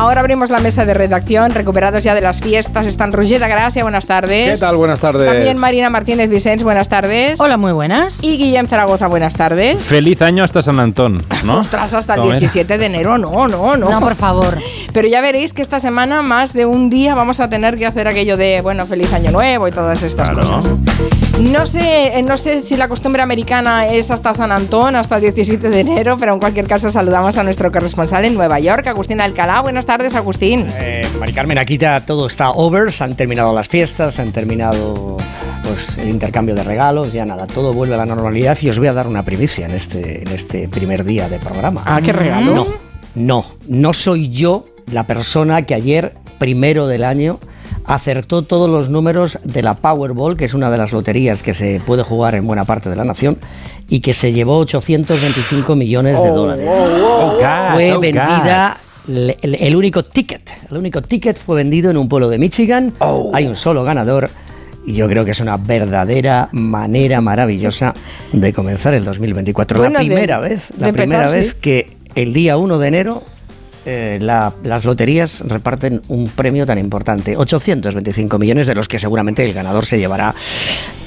Ahora abrimos la mesa de redacción, recuperados ya de las fiestas. Están Roger Gracia, buenas tardes. ¿Qué tal? Buenas tardes. También Marina Martínez Vicens, buenas tardes. Hola, muy buenas. Y Guillem Zaragoza, buenas tardes. Feliz año hasta San Antón, ¿no? Ostras, hasta el ¿Cómo era? 17 de enero, no, no, no. No, por favor. Pero ya veréis que esta semana, más de un día, vamos a tener que hacer aquello de, bueno, feliz año nuevo y todas estas Claro. cosas. No sé, eh, no sé si la costumbre americana es hasta San Antón, hasta el 17 de enero, pero en cualquier caso saludamos a nuestro corresponsal en Nueva York, Agustín Alcalá. Buenas tardes, Agustín. Eh, Mari Carmen, aquí ya todo está over, se han terminado las fiestas, se han terminado pues, el intercambio de regalos, ya nada, todo vuelve a la normalidad y os voy a dar una primicia en este, en este primer día de programa. Ah, qué regalo. No, no, no soy yo la persona que ayer, primero del año, acertó todos los números de la Powerball, que es una de las loterías que se puede jugar en buena parte de la nación, y que se llevó 825 millones de dólares Oh, God, fue oh, vendida el, el único ticket. El único ticket fue vendido en un pueblo de Michigan. Oh. Hay un solo ganador. Y yo creo que es una verdadera manera maravillosa de comenzar el 2024. Bueno, la de- primera vez, de la primera vez que el día 1 de enero eh, la- las loterías reparten un premio tan importante. 825 millones de los que seguramente el ganador se llevará,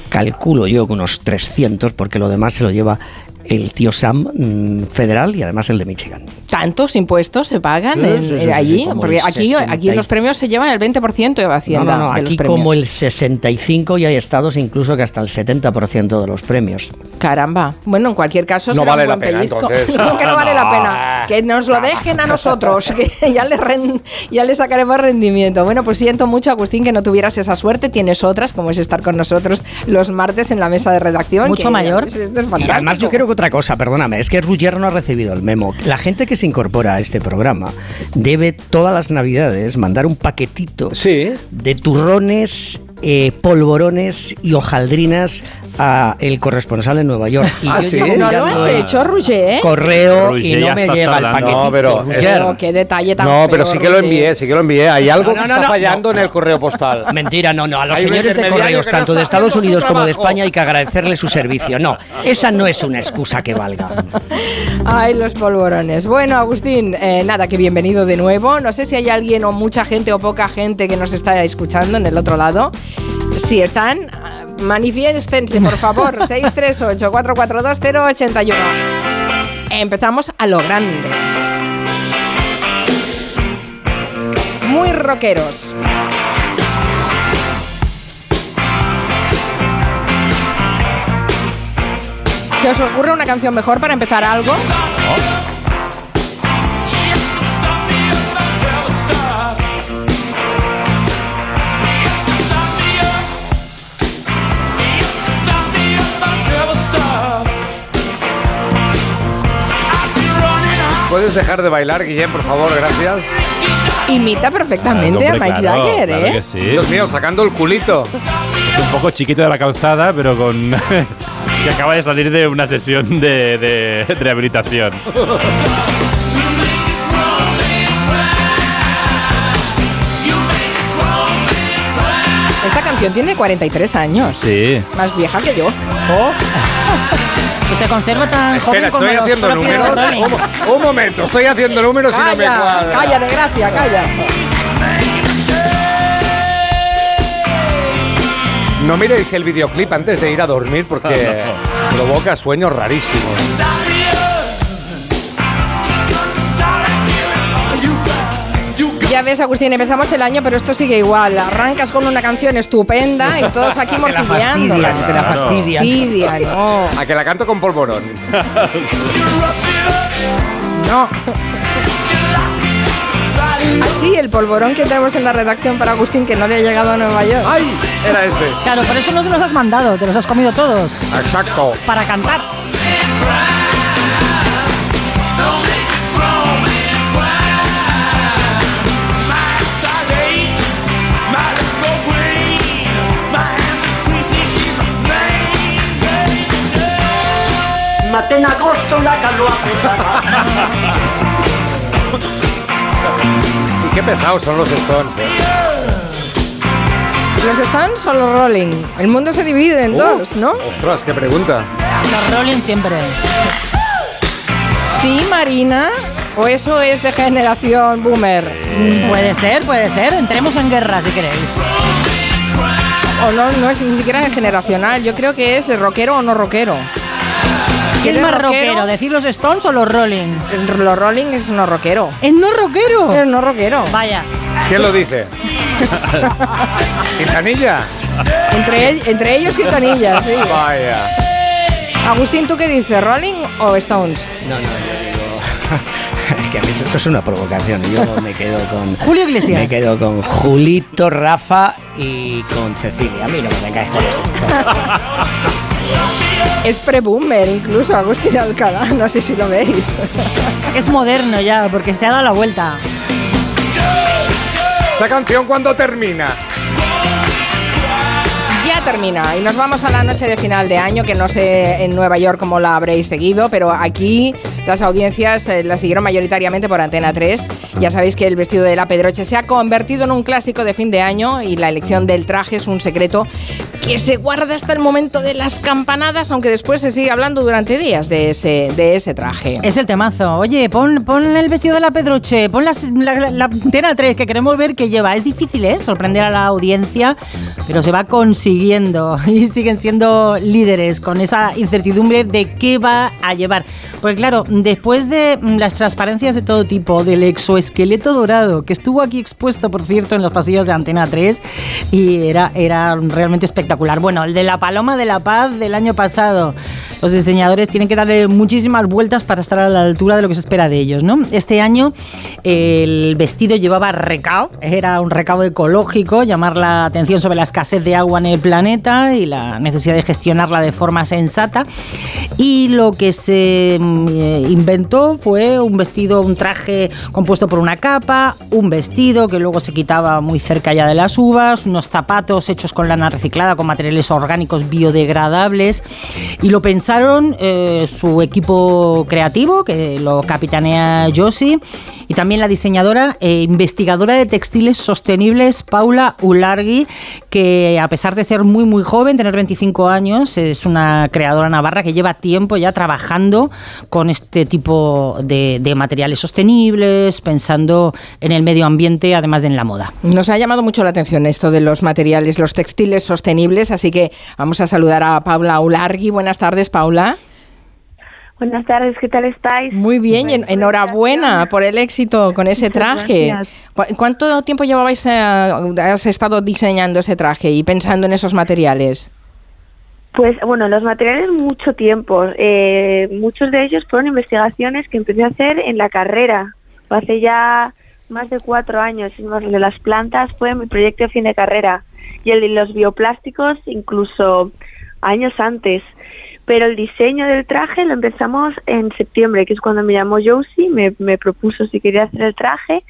calculo yo, que unos 300, porque lo demás se lo lleva el tío Sam mm, federal y además el de Michigan. ¿Tantos impuestos se pagan Sí, en- sí, sí, allí? Porque aquí, 60 aquí los premios se llevan el 20% de Hacienda no, no, no, de los aquí premios. como el 65 y hay estados incluso que hasta el 70% de los premios. Caramba. Bueno, en cualquier caso No será vale un la buen pena, pellizco. entonces. no, que no vale la pena. Que nos lo dejen a nosotros, que ya le, ren- ya le sacaremos rendimiento. Bueno, pues siento mucho, Agustín, que no tuvieras esa suerte. Tienes otras, como es estar con nosotros los martes en la mesa de redacción. Mucho que- mayor. Es Y fantástico. además yo creo que otra cosa, perdóname, es que Ruggiero no ha recibido el memo. La gente que se incorpora a este programa debe todas las navidades mandar un paquetito Sí. de turrones, eh, polvorones y hojaldrinas a el corresponsal en Nueva York. Y Ah, yo ¿sí? ¿No lo has hecho, Roger? Correo Roger y no me llega el paquetito. No, pero Roger. Qué detalle tan No, feo, pero sí que lo envié, sí que lo envié. Hay algo No, no, que no, está no, fallando no. en el correo postal. Mentira, no, no. A los Hay señores de correos, tanto de Estados Unidos como de. España, hay que agradecerle su servicio. No, esa no es una excusa que valga. Ay, los polvorones. Bueno, Agustín, eh, nada, que bienvenido de nuevo. No sé si hay alguien o mucha gente o poca gente que nos está escuchando en el otro lado. Si están, ah, manifiéstense, por favor. 638-442-081. Empezamos a lo grande. Muy rockeros. ¿Se os ocurre una canción mejor para empezar algo? ¿Puedes dejar de bailar, Guillem, por favor? Gracias. Imita perfectamente Hombre, a Mike claro, Jagger, claro ¿eh? que sí. Dios mío, sacando el culito. Es un poco chiquito de la calzada, pero con. que acaba de salir de una sesión de, de rehabilitación. Esta canción tiene 43 años. Sí. Más vieja que yo. Usted conserva tan Espera, joven como estoy haciendo números. Un, mo- un momento, estoy haciendo números y no me Calla, cuadra. calla de gracia, calla. No miréis el videoclip antes de ir a dormir porque provoca sueños rarísimos. Ya ves, Agustín, empezamos el año, pero esto sigue igual. Arrancas con una canción estupenda y todos aquí fastidian, te la Claro. fastidian. Fastidia, no. A que la canto con polvorón. No. Así, el polvorón que tenemos en la redacción para Agustín, que no le ha llegado a Nueva York. ¡Ay! Era ese. Claro, por eso no se los has mandado, te los has comido todos. Exacto. Para cantar. Maté en agosto la canoa Y qué pesados son los Stones, eh. Los Stones son los Rolling. El mundo se divide en Uh, dos, ¿no? Ostras, qué pregunta. Los Rolling siempre. Sí, Marina. ¿O eso es de generación boomer? Puede ser, puede ser. Entremos en guerra si queréis. O no, no es ni siquiera generacional. Yo creo que es de rockero o no rockero. ¿Quién es más rockero? ¿Decir los Stones o los Rolling? Los Rolling es no rockero. ¿Es no rockero? Es no rockero. Vaya. ¿Quién lo dice? ¿Quintanilla? Entre, el- entre ellos Quintanilla, sí. Vaya. Agustín, ¿tú qué dices? ¿Rolling o Stones? No, no, yo digo. Es que a mí esto es una provocación. Yo me quedo con. Julio Iglesias. Me quedo con Julito, Rafa y con Cecilia. A mí no me vengáis con esto. Es pre-boomer incluso, Agustín Alcalá. No sé si lo veis. Es moderno ya, porque se ha dado la vuelta. ¿Esta canción cuándo termina? Termina y nos vamos a la noche de final de año, que no sé en Nueva York cómo la habréis seguido, pero aquí las audiencias eh, la siguieron mayoritariamente por Antena 3. Ya sabéis que el vestido de la Pedroche se ha convertido en un clásico de fin de año y la elección del traje es un secreto que se guarda hasta el momento de las campanadas, aunque después se sigue hablando durante días de ese, de ese traje. Es el temazo. Oye, pon, pon el vestido de la Pedroche, pon las- la, la, la antena 3 que queremos ver qué lleva. Es difícil, ¿eh? Sorprender a la audiencia, pero se va y siguen siendo líderes con esa incertidumbre de qué va a llevar. Porque claro, después de mm, las transparencias de todo tipo, del exoesqueleto dorado, que estuvo aquí expuesto, por cierto, en los pasillos de Antena 3, y era, era realmente espectacular. Bueno, el de la Paloma de la Paz del año pasado. Los diseñadores tienen que darle muchísimas vueltas para estar a la altura de lo que se espera de ellos, ¿no? Este año el vestido llevaba recao, era un recao ecológico, llamar la atención sobre la escasez de agua en el planeta y la necesidad de gestionarla de forma sensata. Y lo que se mm, eh, inventó fue un vestido, un traje compuesto por una capa, un vestido que luego se quitaba muy cerca ya de las uvas, unos zapatos hechos con lana reciclada, con materiales orgánicos biodegradables. Y lo pensaron eh, su equipo creativo, que lo capitanea Josie, y también la diseñadora e investigadora de textiles sostenibles Paula Ulargui, que a pesar de ser muy muy joven, tener 25 años, es una creadora navarra que lleva tiempo ya trabajando con este tipo de, de materiales sostenibles, pensando en el medio ambiente, además de en la moda. Nos ha llamado mucho la atención esto de los materiales, los textiles sostenibles, así que vamos a saludar a Paula Ulargui. Buenas tardes, Paula. Buenas tardes, ¿qué tal estáis? Muy bien, en- enhorabuena por el éxito con ese Muchas traje. gracias. ¿Cu- ¿Cuánto tiempo llevabais, eh, has estado diseñando ese traje y pensando en esos materiales? Pues bueno, los materiales mucho tiempo. Eh, muchos de ellos fueron investigaciones que empecé a hacer en la carrera. Hace ya más de cuatro años. El de las plantas fue mi proyecto de fin de carrera. Y el de los bioplásticos incluso años antes. Pero el diseño del traje lo empezamos en septiembre, que es cuando me llamó Josie, me, me propuso si quería hacer el traje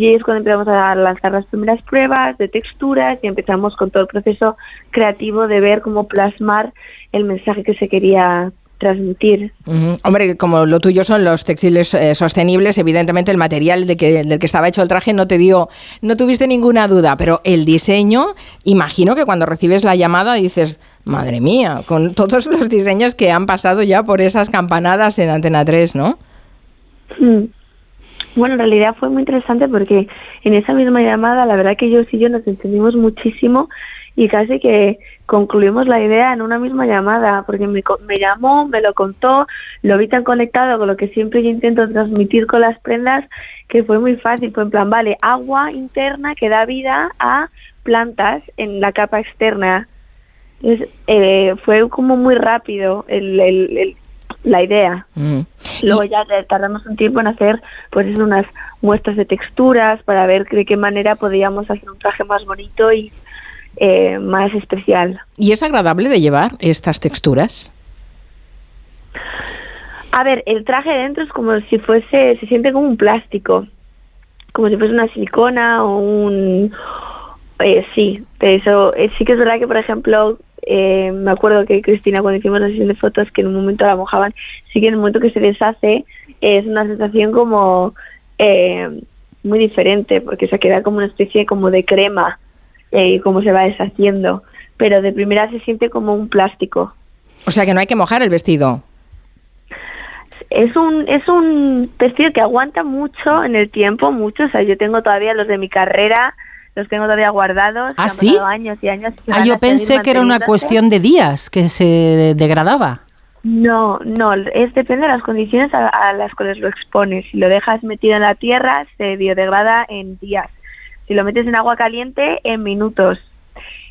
y ahí es cuando empezamos a lanzar las primeras pruebas de texturas y empezamos con todo el proceso creativo de ver cómo plasmar el mensaje que se quería transmitir. Ujú. Hombre, como lo tuyo son los textiles eh, sostenibles, evidentemente el material de que, del que estaba hecho el traje no te dio, no tuviste ninguna duda, pero el diseño, imagino que cuando recibes la llamada dices, madre mía, con todos los diseños que han pasado ya por esas campanadas en Antena 3, ¿no? Mm. Bueno, en realidad fue muy interesante porque en esa misma llamada, la verdad que yo y yo nos entendimos muchísimo y casi que concluimos la idea en una misma llamada, porque me, me llamó, me lo contó, lo vi tan conectado con lo que siempre yo intento transmitir con las prendas, que fue muy fácil, fue en plan, vale, agua interna que da vida a plantas en la capa externa. Entonces, eh, fue como muy rápido el, el- el- la idea. Mm. Luego ya tardamos un tiempo en hacer pues unas muestras de texturas para ver de qué manera podíamos hacer un traje más bonito y eh, más especial. ¿Y es agradable de llevar estas texturas? A ver, el traje dentro es como si fuese, se siente como un plástico, como si fuese una silicona o un... Eh, sí, de eso, eh, sí que es verdad que, por ejemplo, eh, me acuerdo que Cristina cuando hicimos la sesión de fotos que en un momento la mojaban, sí que en el momento que se deshace es una sensación como eh, muy diferente, porque se queda como una especie como de crema eh, y cómo se va deshaciendo, pero de primera se siente como un plástico. O sea que no hay que mojar el vestido. Es un, es un textil que aguanta mucho en el tiempo, mucho. O sea, yo tengo todavía los de mi carrera, los tengo todavía guardados. ¿Ah, sí? años y años. y Ah, yo pensé que era una cuestión de días que se degradaba. No, no, es depende de las condiciones a, a las cuales lo expones. Si lo dejas metido en la tierra, se biodegrada en días. Si lo metes en agua caliente, en minutos.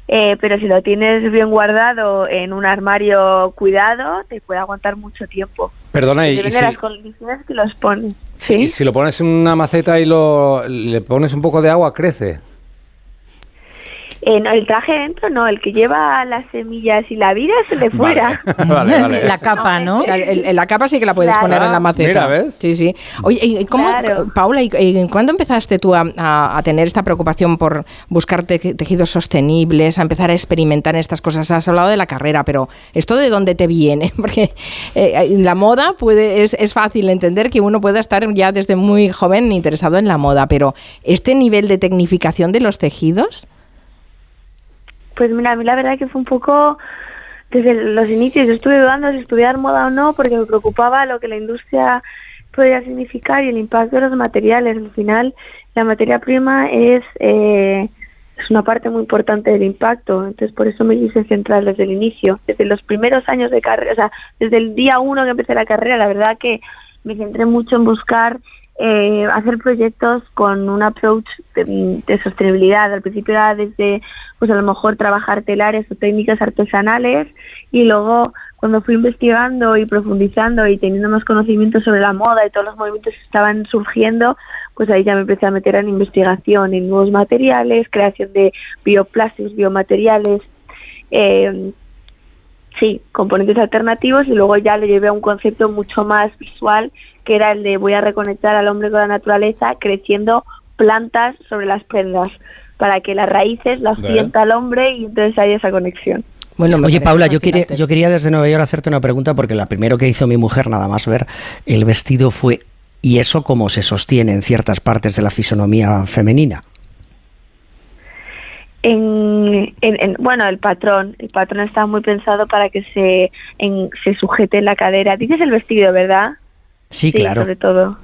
Eh, pero si lo tienes bien guardado en un armario cuidado, te puede aguantar mucho tiempo. Perdona, y, y Depende si, de las condiciones que lo expones. y Sí. si lo pones en una maceta y lo, le pones un poco de agua, crece. Eh, no, el traje dentro no, el que lleva las semillas y la vida se le fuera. Vale, vale. La capa, ¿no? O sea, el- el- la capa sí que la puedes Claro. poner en la maceta. Mira, ¿ves? Sí, sí. Oye, ¿y cómo, Claro. Paula, ¿y, y cuándo empezaste tú a, a- a tener esta preocupación por buscar te- tejidos sostenibles, a empezar a experimentar en estas cosas? Has hablado de la carrera, pero ¿esto de dónde te viene? Porque eh, la moda puede, es, es fácil entender que uno pueda estar ya desde muy joven interesado en la moda, pero ¿este nivel de tecnificación de los tejidos? Pues mira, a mí la verdad que fue un poco desde los inicios. Yo estuve dudando si estudiar moda o no porque me preocupaba lo que la industria podía significar y el impacto de los materiales. Al final, la materia prima es, eh, es una parte muy importante del impacto. Entonces, por eso me quise centrar desde el inicio. Desde los primeros años de carrera, o sea, desde el día uno que empecé la carrera, la verdad que me centré mucho en buscar eh, hacer proyectos con un approach de, de sostenibilidad. Al principio era desde, pues a lo mejor trabajar telares o técnicas artesanales y luego cuando fui investigando y profundizando y teniendo más conocimiento sobre la moda y todos los movimientos que estaban surgiendo, pues ahí ya me empecé a meter en investigación, en nuevos materiales, creación de bioplásticos, biomateriales, eh, sí, componentes alternativos y luego ya lo llevé a un concepto mucho más visual que era el de voy a reconectar al hombre con la naturaleza creciendo plantas sobre las prendas para que las raíces las Vale. sienta el hombre y entonces haya esa conexión. Bueno, Oye, Paula, yo quería, yo quería desde Nueva York hacerte una pregunta porque la primero que hizo mi mujer, nada más ver el vestido, fue ¿y eso cómo se sostiene en ciertas partes de la fisonomía femenina? En, en- en- bueno, el patrón, el patrón está muy pensado para que se, en- se sujete en la cadera. Dices el vestido, ¿verdad? Sí, claro. sobre todo.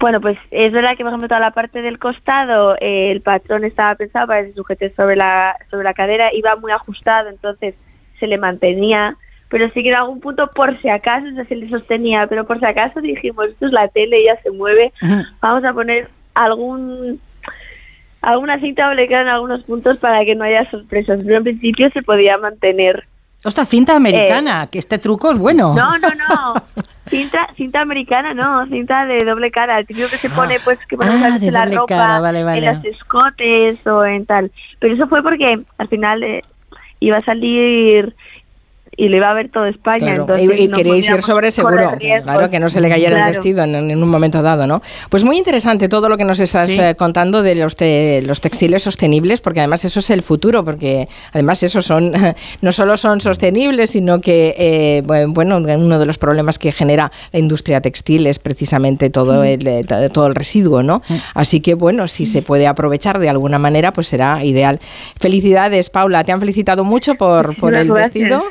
Bueno, pues es verdad que, por ejemplo, toda la parte del costado, eh, el patrón estaba pensado para que se sujete sobre la, sobre la cadera, iba muy ajustado, entonces se le mantenía, pero sí que en algún punto, por si acaso, o sea, se le sostenía, pero por si acaso dijimos, esto es la tele, ella se mueve, vamos a poner algún alguna cinta doblecada en algunos puntos para que no haya sorpresas, pero en principio se podía mantener. Ostras, cinta americana, que este truco es bueno. No, no, no. Cinta, cinta americana, no, cinta de doble cara, el típico que se pone, pues, que ponemos Ah, de la ropa, cara, vale, vale. en los escotes o en tal. Pero eso fue porque al final eh, iba a salir y lo iba a ver todo España. Claro, entonces y, y no queríais ir sobre seguro, claro, que no se le cayera el vestido en, en un momento dado, ¿no? Pues muy interesante todo lo que nos estás Sí. eh, contando de los, te- los textiles sostenibles, porque además eso es el futuro, porque además esos son, no solo son sostenibles, sino que, eh, bu- bueno, uno de los problemas que genera la industria textil es precisamente todo, el, eh, todo el residuo, ¿no? Así que, bueno, si se puede aprovechar de alguna manera, pues será ideal. Felicidades, Paula, te han felicitado mucho por, por el gracias. vestido.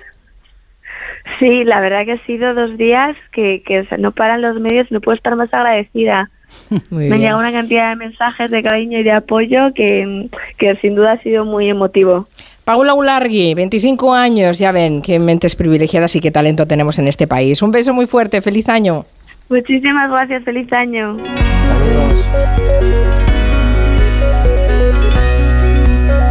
Sí, la verdad que ha sido dos días que, que o sea, no paran los medios, no puedo estar más agradecida. Muy Me llegado una cantidad de mensajes de cariño y de apoyo que, que sin duda ha sido muy emotivo. Paula Ulargui, 25 años, ya ven qué mentes privilegiadas y qué talento tenemos en este país. Un beso muy fuerte, feliz año. Muchísimas gracias, feliz año.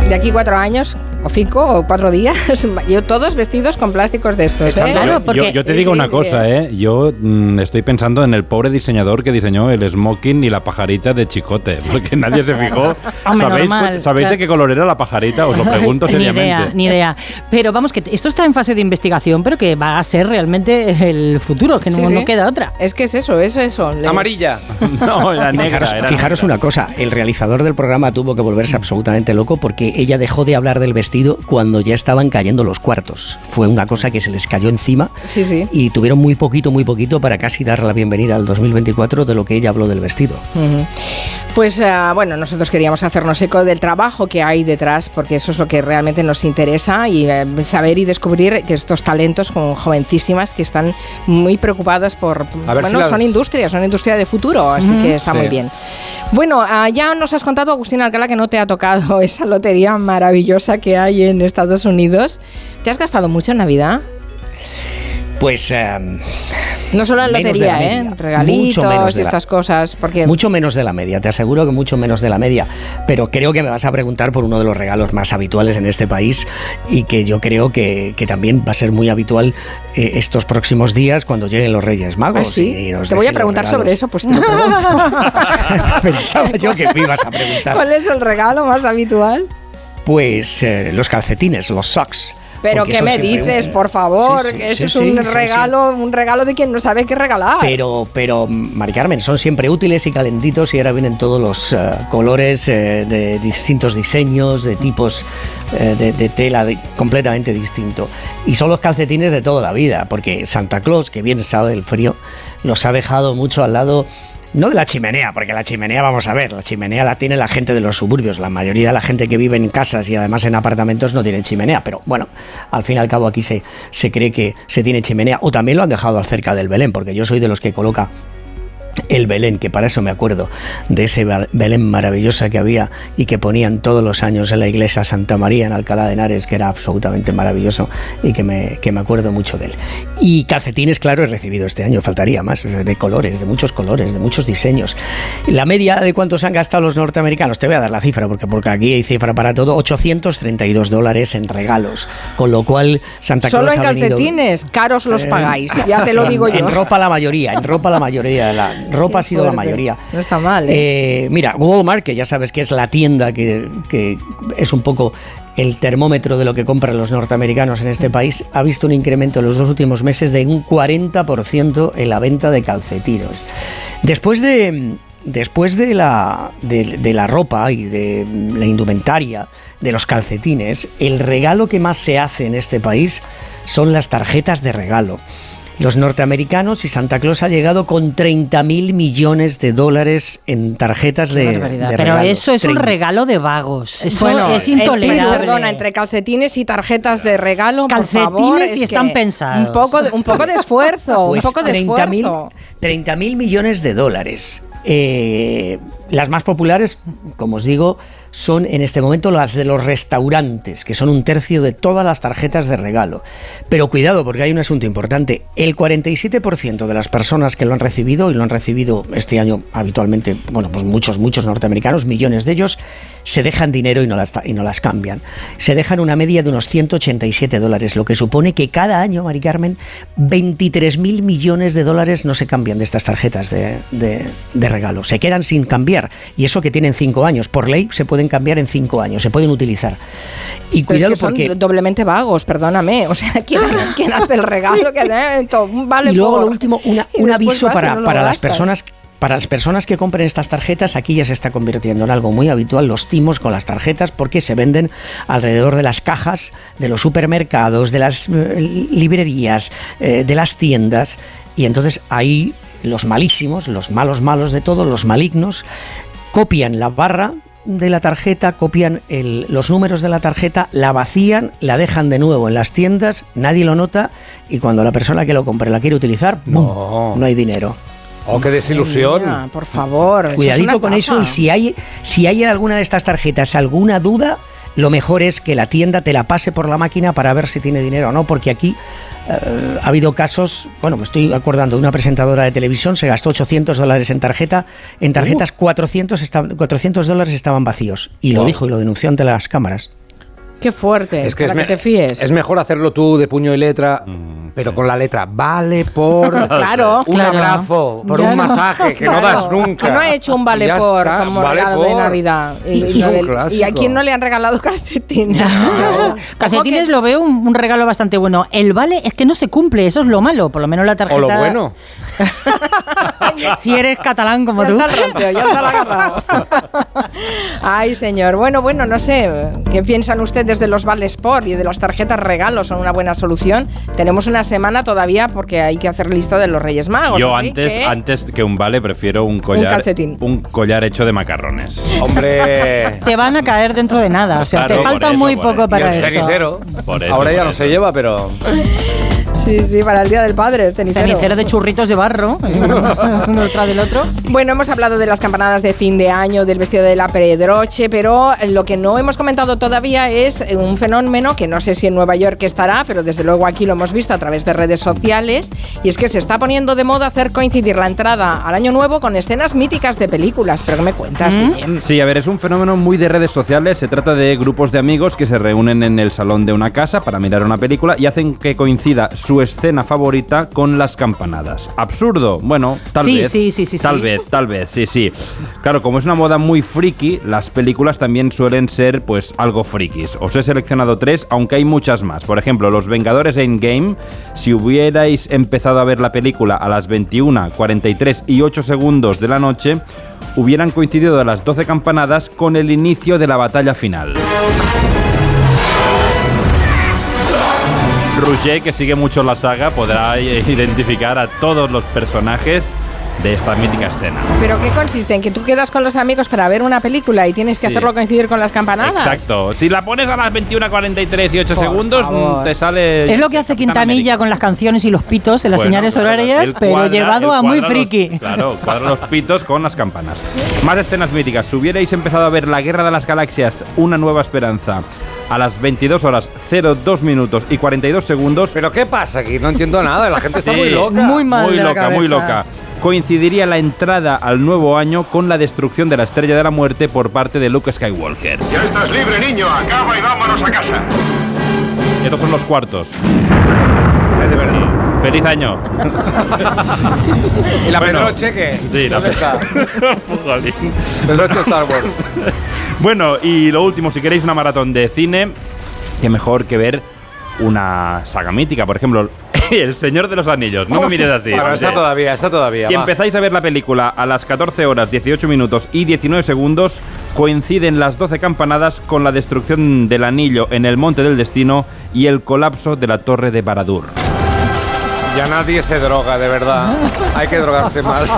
De aquí cuatro años, o cinco, o cuatro días, yo todos vestidos con plásticos de estos, ¿eh? Claro, Yo- porque- yo, yo te digo sí, una sí. cosa, ¿eh? Yo mm, estoy pensando en el pobre diseñador que diseñó el smoking y la pajarita de Chicote, porque nadie se fijó. Hombre, ¿Sabéis, normal, ¿sabéis claro. de qué color era la pajarita? Os lo pregunto ni seriamente. idea, ni idea. Pero vamos, que esto está en fase de investigación, pero que va a ser realmente el futuro, que no, Sí, sí. no queda otra. Es que es eso, es eso. Les- Amarilla. No, era negra. Fijaros, era fijaros negra. una cosa, el realizador del programa tuvo que volverse absolutamente loco porque ella dejó de hablar del vestido vestido cuando ya estaban cayendo los cuartos. Fue una cosa que se les cayó encima Sí, sí. y tuvieron muy poquito, muy poquito para casi dar la bienvenida al 2024 de lo que ella habló del vestido. Ujú. Pues ah, bueno, nosotros queríamos hacernos eco del trabajo que hay detrás, porque eso es lo que realmente nos interesa y eh, saber y descubrir que estos talentos con jovencísimas que están muy preocupadas por... Ver si bueno, las- son industrias, son industria de futuro, así que está Sí. muy bien. Bueno, ah, ya nos has contado, Agustín Alcalá, que no te ha tocado esa lotería maravillosa que hay en Estados Unidos. ¿Te has gastado mucho en Navidad? Pues em, No solo en lotería, la ¿eh? Regalitos menos y de la- estas cosas. Porque mucho menos de la media, te aseguro que mucho menos de la media. Pero creo que me vas a preguntar por uno de los regalos más habituales en este país y que yo creo que, que también va a ser muy habitual eh, estos próximos días cuando lleguen los Reyes Magos. Ah, sí. y nos Te voy a preguntar sobre eso, pues te lo pregunto. Pensaba yo que me ibas a preguntar. ¿Cuál es el regalo más habitual? Pues eh, los calcetines, los socks. Pero ¿qué me dices, por favor? Sí, sí, que eso sí, es un regalo, un regalo de quien no sabe qué regalar. Pero, pero, Mari Carmen, son siempre útiles y calentitos y ahora vienen todos los eh, colores eh, de distintos diseños, de tipos de, de tela de- completamente distinto. Y son los calcetines de toda la vida, porque Santa Claus, que bien sabe el frío, los ha dejado mucho al lado. No de la chimenea, porque la chimenea, vamos a ver, la chimenea la tiene la gente de los suburbios. La mayoría de la gente que vive en casas y además en apartamentos no tiene chimenea. Pero bueno, al fin y al cabo aquí se, se cree que se tiene chimenea. O también lo han dejado cerca del Belén, porque yo soy de los que coloca el Belén, que para eso me acuerdo de ese Belén maravillosa que había y que ponían todos los años en la iglesia Santa María en Alcalá de Henares, que era absolutamente maravilloso y que me, que me acuerdo mucho de él. Y calcetines, claro, he recibido este año, faltaría más, de colores, de muchos colores, de muchos diseños. La media de cuántos han gastado los norteamericanos, te voy a dar la cifra, porque, porque aquí hay cifra para todo, 832 dólares en regalos, con lo cual Santa Solo Claus en ha venido- calcetines, caros los eh, pagáis, ya te lo digo yo. En ropa la mayoría, en ropa la mayoría, la ropa ha sido la mayoría. No está mal, ¿eh? Eh, mira, Walmart, que ya sabes que es la tienda que, que es un poco el termómetro de lo que compran los norteamericanos en este país, ha visto un incremento en los dos últimos meses de un 40% en la venta de calcetines. Después de, después de la, de, de la ropa y de la indumentaria, de los calcetines, el regalo que más se hace en este país son las tarjetas de regalo. Los norteamericanos y Santa Claus ha llegado con 30 mil millones de dólares en tarjetas de, Pero eso es un 30. regalo de vagos. Eso Bueno, es eh, intolerable. perdona, entre calcetines y tarjetas de regalo, por Calcetines favor, y es están pensados. Un poco de, un poco de esfuerzo, Pues un poco de 30 mil esfuerzo. 30 mil millones de dólares. Eh, las más populares, como os digo, son en este momento las de los restaurantes, que son un tercio de todas las tarjetas de regalo. Pero cuidado, porque hay un asunto importante. El 47% de las personas que lo han recibido, y lo han recibido este año habitualmente, bueno, pues muchos, muchos norteamericanos, millones de ellos, se dejan dinero y no las, y no las cambian. Se dejan una media de unos 187 dólares, lo que supone que cada año, Mari Carmen, 23 mil millones de dólares no se cambian de estas tarjetas de, de- de regalo. Se quedan sin cambiar. Y eso que tienen cinco años. Por ley se pueden cambiar en cinco años, se pueden utilizar. Y Pero es cuidado que son porque... doblemente vagos, perdóname. O sea, ¿quién, quién hace el regalo? Que, eh, vale y luego por- lo último, una- un aviso para, no para las personas para las personas que compren estas tarjetas, aquí ya se está convirtiendo en algo muy habitual los timos con las tarjetas porque se venden alrededor de las cajas de los supermercados, de las eh, librerías, eh, de las tiendas. Y entonces ahí los malísimos, los malos malos de todo, los malignos, copian la barra de la tarjeta, copian el- los números de la tarjeta, la vacían, la dejan de nuevo en las tiendas, nadie lo nota y cuando la persona que lo compre la quiere utilizar. No. no hay dinero. Oh, qué desilusión. Por favor. eso es Cuidadito con eso y si hay, si hay en alguna de estas tarjetas alguna duda, lo mejor es que la tienda te la pase por la máquina para ver si tiene dinero o no, porque aquí eh, ha habido casos, bueno, me estoy acordando de una presentadora de televisión, se gastó 800 dólares en tarjeta, en tarjetas 400, esta- 400 dólares estaban vacíos y lo dijo y lo denunció ante las cámaras. Qué fuerte, Es que, para que te fíes. es mejor hacerlo tú de puño y letra, pero con la letra vale por Claro, un claro. abrazo, por Ya un no. masaje que no das nunca. Que no ha hecho un vale ya por está, como vale regalo de. Navidad. Y- del- a quién no le han regalado calcetines. Calcetines Ojo que- lo veo un, un regalo bastante bueno. El vale es que no se cumple, eso es lo malo. Por lo menos la tarjeta. O lo bueno. si eres catalán como Ya tú. está ya está agarrado. Ay, señor. Bueno, bueno, no sé. ¿Qué piensan ustedes de los Vale Sport y de las tarjetas regalos? ¿Son una buena solución? Tenemos una semana todavía porque hay que hacer lista de los Reyes Magos. Yo así antes, que- antes que un vale prefiero un collar. calcetín. un collar hecho de macarrones. Hombre. Te van a caer dentro de nada, o sea, Claro, te por falta eso, muy por poco eso. para y el eso. Por eso, Ahora ya por no se lleva, pero. Sí, sí, para el Día del Padre, el cenicero. Cenicero de churritos de barro, uno detrás del otro. Bueno, hemos hablado de las campanadas de fin de año, del vestido de la Pedroche, pero lo que no hemos comentado todavía es un fenómeno que no sé si en Nueva York estará, pero desde luego aquí lo hemos visto a través de redes sociales, y es que se está poniendo de moda hacer coincidir la entrada al año nuevo con escenas míticas de películas. ¿Pero qué me cuentas, Guillem? Sí, a ver, es un fenómeno muy de redes sociales. Se trata de grupos de amigos que se reúnen en el salón de una casa para mirar una película y hacen que coincida su escena favorita con las campanadas. ¿Absurdo? Bueno, tal Sí, vez. sí, sí, sí, Tal sí. vez, tal vez, sí, sí. Claro, como es una moda muy friki, las películas también suelen ser, pues, algo frikis. Os he seleccionado tres, aunque hay muchas más. Por ejemplo, Los Vengadores Endgame. Si hubierais empezado a ver la película a las 21, 43 y 8 segundos de la noche, hubieran coincidido las 12 campanadas con el inicio de la batalla final. Rouget, que sigue mucho la saga, podrá identificar a todos los personajes de esta mítica escena. ¿Pero qué consiste? ¿En que tú quedas con los amigos para ver una película y tienes que Sí. hacerlo coincidir con las campanadas? Exacto. Si la pones a las 21.43 y 8 Por segundos, favor. mm, te sale. Es lo que hace Quintanilla América. con las canciones y los pitos en las Bueno, señales claro, horarias, él pero cuadra- llevado a muy cuadra los- friki. claro, cuadra los pitos con las campanas. Más escenas míticas. Si hubierais empezado a ver La Guerra de las Galaxias, Una Nueva Esperanza, a las 22 horas 02 minutos y 42 segundos. ¿Pero qué pasa aquí? No entiendo nada. La gente está Sí, muy loca. Muy mal Muy de la loca, muy loca. Coincidiría la entrada al nuevo año con la destrucción de la Estrella de la Muerte por parte de Luke Skywalker. Ya estás libre, niño. Acaba y vámonos a casa. Estos son los cuartos. Es de verdad. ¡Feliz año! ¿Y la Bueno. Pedroche qué? Sí, la ¿Dónde está? Pedroche Star Wars. Bueno, y lo último, si queréis una maratón de cine, qué mejor que ver una saga mítica, por ejemplo, El Señor de los Anillos. No me mires así. Bueno, todavía, está todavía. Si va. empezáis a ver la película a las 14 horas 18 minutos y 19 segundos, coinciden las 12 campanadas con la destrucción del anillo en el Monte del Destino y el colapso de la Torre de Baradur. Ya nadie se droga, de verdad. Hay que drogarse más.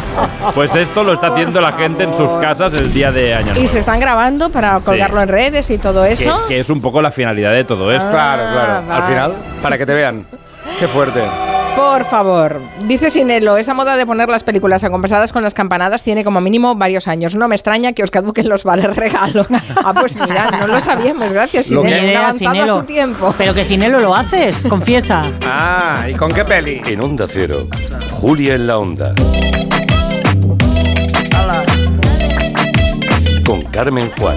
Pues esto lo está haciendo la gente en sus casas el día de Año ¿Y Nuevo. se están grabando para Sí. colgarlo en redes y todo eso? que es un poco la finalidad de todo esto. Claro, claro. Al vale. final, para que te vean. Qué fuerte. Por favor, dice Sinelo, esa moda de poner las películas acompasadas con las campanadas tiene como mínimo varios años. No me extraña que os caduquen los vales regalo. Ah, pues mira, no lo sabíamos. Gracias, Lo Sinelo. que- Idea, avanzado a Sinelo. su tiempo. Pero que sin él lo haces, confiesa. Ah, ¿y con qué peli? En Onda Cero, Julia en la Onda. Con Carmen Juan.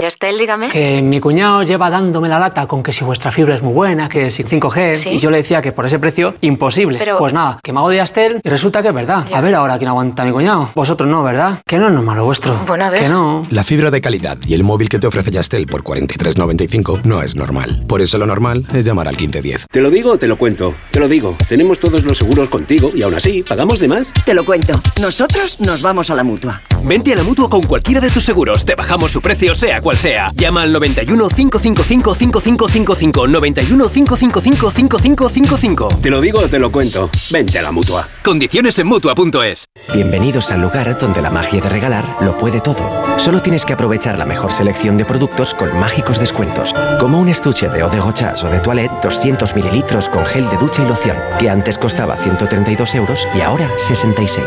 Yastel, dígame. Que mi cuñado lleva dándome la lata con que si vuestra fibra es muy buena, que si 5G, Sí. y yo le decía que por ese precio, imposible. Pero- Pues nada, que me hago de Yastel y resulta que es verdad. Ya. A ver ahora quién aguanta a mi cuñado. Vosotros no, ¿verdad? Que no es normal lo vuestro. Bueno, a ver. Que no. La fibra de calidad y el móvil que te ofrece Yastel por 43.95 no es normal. Por eso lo normal es llamar al 1510. ¿Te lo digo o te lo cuento? Te lo digo. Tenemos todos los seguros contigo y aún así, ¿pagamos de más? Te lo cuento. Nosotros nos vamos a la mutua. Vente a la mutua con cualquiera de tus seguros. Te bajamos su precio, sea cual sea. Llama al 91 555 5555. 91 555 5555. Te lo digo o te lo cuento. Vente a la mutua. Condiciones en mutua.es. Bienvenidos al lugar donde la magia de regalar lo puede todo. Solo tienes que aprovechar la mejor selección de productos con mágicos descuentos, como un estuche de eau de gochas o de toilette 200 mililitros con gel de ducha y loción, que antes costaba 132 euros y ahora 66.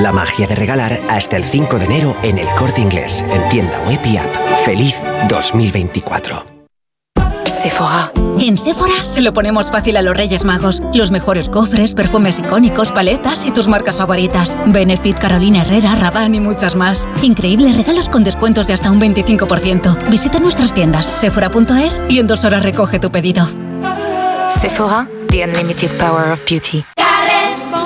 La magia de regalar hasta el 5 de enero en el corte inglés, en tienda web y app. ¡Feliz 2024! Si Sephora. En Sephora se lo ponemos fácil a los Reyes Magos. Los mejores cofres, perfumes icónicos, paletas y tus marcas favoritas. Benefit, Carolina Herrera, Rabanne y muchas más. Increíbles regalos con descuentos de hasta un 25%. Visita nuestras tiendas sephora.es y en dos horas recoge tu pedido. Sephora, the unlimited power of beauty.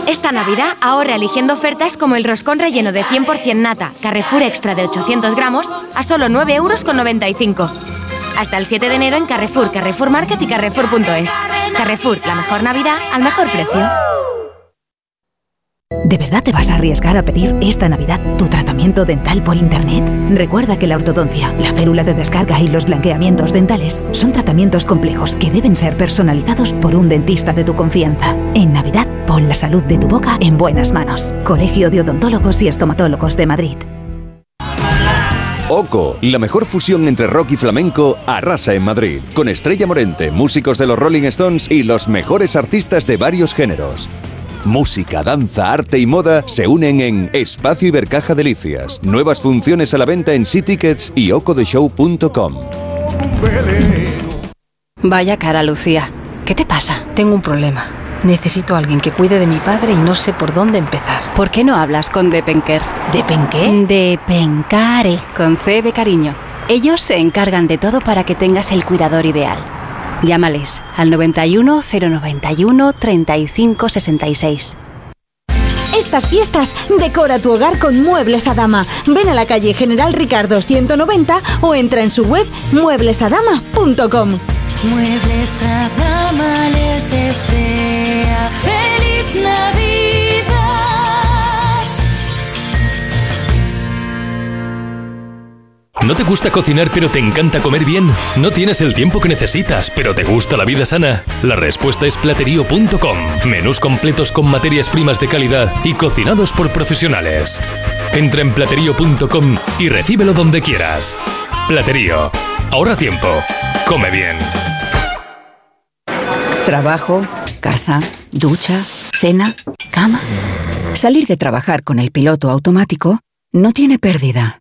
Esta Navidad ahorra eligiendo ofertas como el roscón relleno de 100% nata Carrefour Extra de 800 gramos a solo 9,95 euros. Hasta el 7 de enero en Carrefour, Carrefour Market y Carrefour.es. Carrefour, la mejor Navidad al mejor precio. ¿De verdad te vas a arriesgar a pedir esta Navidad tu tratamiento dental por Internet? Recuerda que la ortodoncia, la férula de descarga y los blanqueamientos dentales son tratamientos complejos que deben ser personalizados por un dentista de tu confianza. En Navidad, pon la salud de tu boca en buenas manos. Colegio de Odontólogos y Estomatólogos de Madrid. Oco, la mejor fusión entre rock y flamenco, arrasa en Madrid, con Estrella Morente, músicos de los Rolling Stones y los mejores artistas de varios géneros. Música, danza, arte y moda se unen en Espacio Ibercaja Delicias. Nuevas funciones a la venta en Tickets y ocodeshow.com. Vaya cara, Lucía. ¿Qué te pasa? Tengo un problema. Necesito a alguien que cuide de mi padre y no sé por dónde empezar. ¿Por qué no hablas con Depenker? ¿Depenqué? Depencare, con C de cariño. Ellos se encargan de todo para que tengas el cuidador ideal. Llámales al 91 091 35 66. Estas fiestas decora tu hogar con Muebles a Dama. Ven a la calle General Ricardo 190 o entra en su web mueblesadama.com. Muebles a dama les desea ¿No te gusta cocinar pero te encanta comer bien? ¿No tienes el tiempo que necesitas pero te gusta la vida sana? La respuesta es platerío.com. Menús completos con materias primas de calidad y cocinados por profesionales. Entra en platerío.com y recíbelo donde quieras. Platerío. Ahorra tiempo. Come bien. Trabajo, casa, ducha, cena, cama. Salir de trabajar con el piloto automático no tiene pérdida,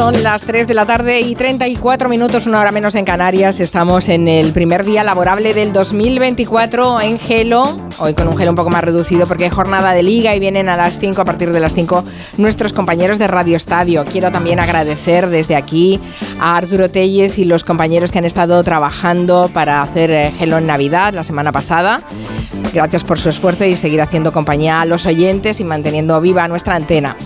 Son las 3 de la tarde y 34 minutos, una hora menos en Canarias. Estamos en el primer día laborable del 2024 en Gelo. Hoy con un gelo un poco más reducido porque hay jornada de liga y vienen a las 5, a partir de las 5, nuestros compañeros de Radio Estadio. Quiero también agradecer desde aquí a Arturo Telles y los compañeros que han estado trabajando para hacer eh, Gelo en Navidad la semana pasada. Gracias por su esfuerzo y seguir haciendo compañía a los oyentes y manteniendo viva nuestra antena.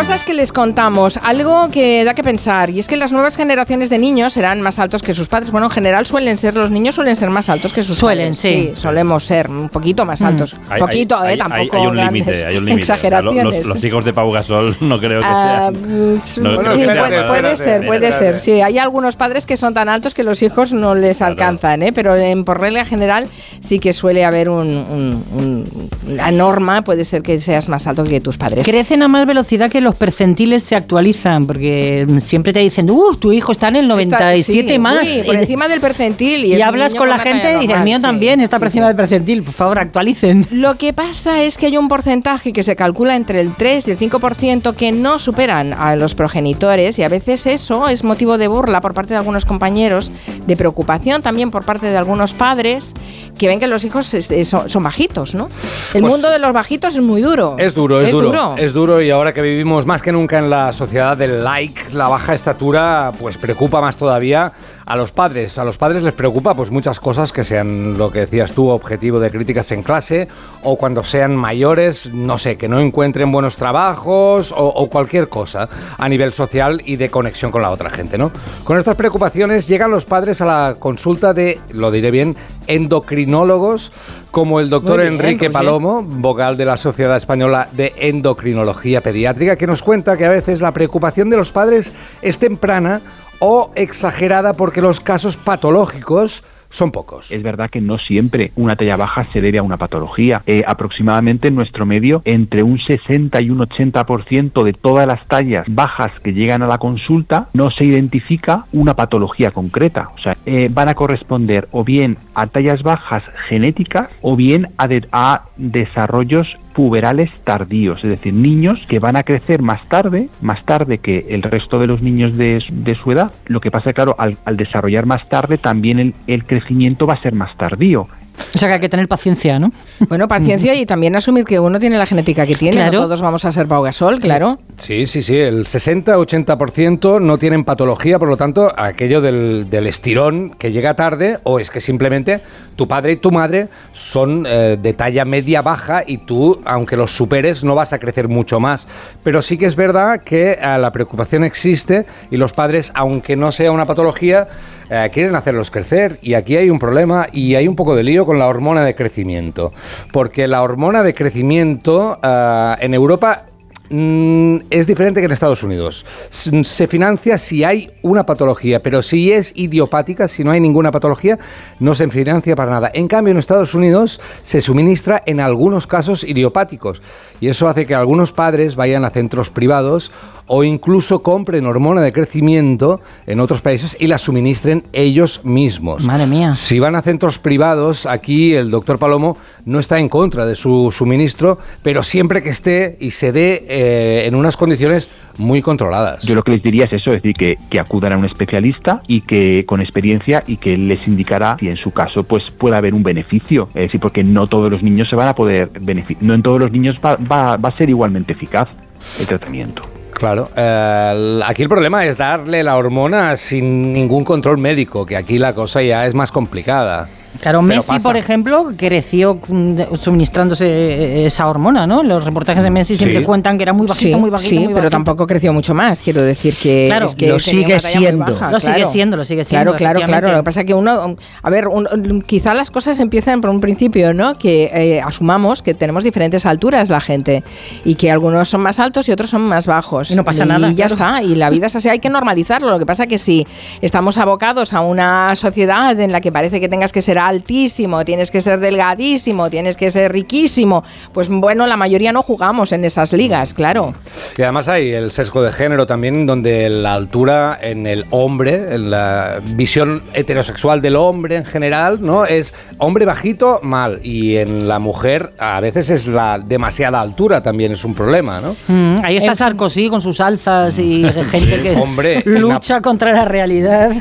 Cosas que les contamos, algo que da que pensar, y es que las nuevas generaciones de niños serán más altos que sus padres. Bueno, en general suelen ser, los niños suelen ser más altos que sus Suelen, padres. sí. solemos ser un poquito más Mm. altos. Hay- poquito, hay- eh, hay- tampoco hay un límite, hay un límite. O sea, lo- exageraciones. los, los hijos de Pau Gasol no creo que Ah, sean. mm, No sí, creo que sean puede, ser, puede ser. Sí, hay algunos padres que son tan altos que los hijos no les alcanzan, ¿eh? pero en, por regla general sí que suele haber un, un- un- la norma, puede ser que seas más alto que tus padres. Crecen a más velocidad que los percentiles se actualizan, porque siempre te dicen, uh, tu hijo está en el 97 sí, más. uy, por Y- encima del percentil. Y, es hablas con la gente y dices, el mío sí. también está por encima del percentil. Por favor, actualicen. Lo que pasa es que hay un porcentaje que se calcula entre el 3 y el 5% que no superan a los progenitores y a veces eso es motivo de burla por parte de algunos compañeros, de preocupación también por parte de algunos padres que ven que los hijos es- es- son, bajitos, ¿no? El Pues- mundo de los bajitos es muy duro. Es duro, es, duro, Es duro y ahora que vivimos más que nunca en la sociedad del like, la baja estatura, pues preocupa más todavía a los padres. A los padres les preocupa pues muchas cosas que sean lo que decías tú, objetivo de críticas en clase o cuando sean mayores, no sé, que no encuentren buenos trabajos o, o cualquier cosa a nivel social y de conexión con la otra gente, ¿no? Con estas preocupaciones llegan los padres a la consulta de, lo diré bien, endocrinólogos como el doctor bien, Enrique. Palomo, vocal de la Sociedad Española de Endocrinología Pediátrica, que nos cuenta que a veces la preocupación de los padres es temprana o exagerada porque los casos patológicos son pocos. Es verdad que no siempre una talla baja se debe a una patología. Eh, aproximadamente en nuestro medio, entre un 60 y un 80% de todas las tallas bajas que llegan a la consulta no se identifica una patología concreta. O sea, eh, van a corresponder o bien a tallas bajas genéticas o bien a, de- a desarrollos puberales tardíos, es decir, niños que van a crecer más tarde, más tarde que el resto de los niños de, su- edad. Lo que pasa, claro, al, al desarrollar más tarde también el, el crecimiento va a ser más tardío. O sea que hay que tener paciencia, ¿no? Bueno, paciencia y también asumir que uno tiene la genética que tiene. Claro. No todos vamos a ser Pau Gasol, claro. Sí, sí, sí, el 60-80% no tienen patología, por lo tanto, aquello del, del estirón que llega tarde o es que simplemente tu padre y tu madre son eh, de talla media-baja y tú, aunque los superes, no vas a crecer mucho más. Pero sí que es verdad que eh, la preocupación existe y los padres, aunque no sea una patología, eh, quieren hacerlos crecer y aquí hay un problema y hay un poco de lío con la hormona de crecimiento. Porque la hormona de crecimiento eh, en Europa Mm, es diferente que en Estados Unidos. Se financia si hay una patología, pero si es idiopática, si no hay ninguna patología, no se financia para nada. En cambio, en Estados Unidos se suministra en algunos casos idiopáticos. Y eso hace que algunos padres vayan a centros privados o incluso compren hormona de crecimiento en otros países y la suministren ellos mismos. Madre mía. Si van a centros privados, aquí el doctor Palomo no está en contra de su suministro, pero siempre que esté y se dé eh, en unas condiciones muy controladas. Yo lo que les diría es eso, es decir, que, que acudan a un especialista y que con experiencia y que les indicará si en su caso pues puede haber un beneficio. Es decir, porque no todos los niños se van a poder beneficiar, no en todos los niños va, va- va a ser igualmente eficaz el tratamiento. Claro, eh, aquí el problema es darle la hormona sin ningún control médico, que aquí la cosa ya es más complicada. Claro, Pero Messi, pasa. por ejemplo, creció mm, suministrándose eh, esa hormona, ¿no? Los reportajes de Messi siempre Sí. cuentan que era muy bajito, sí, muy bajito, sí, muy pero bajito. tampoco creció mucho más. Quiero decir que, Claro, es que lo sigue siendo. baja, Lo sigue claro. siendo, lo sigue siendo, Claro, claro, claro. Lo que pasa es que uno, a ver, un- quizá las cosas empiezan por un principio, ¿no? Que eh, asumamos que tenemos diferentes alturas la gente y que algunos son más altos y otros son más bajos. Y no pasa nada, Y ya claro. está. Y la vida es así, hay que normalizarlo. Lo que pasa que si estamos abocados a una sociedad en la que parece que tengas que ser altísimo, tienes que ser delgadísimo, tienes que ser riquísimo, pues bueno, la mayoría no jugamos en esas ligas, claro. Y además hay el sesgo de género también, donde la altura en el hombre, en la visión heterosexual del hombre en general, ¿no? Es hombre bajito, mal. Y en la mujer a veces es la demasiada altura también es un problema, ¿no? Mm, ahí está Sarkozy con sus alzas y gente que Hombre, lucha contra la realidad.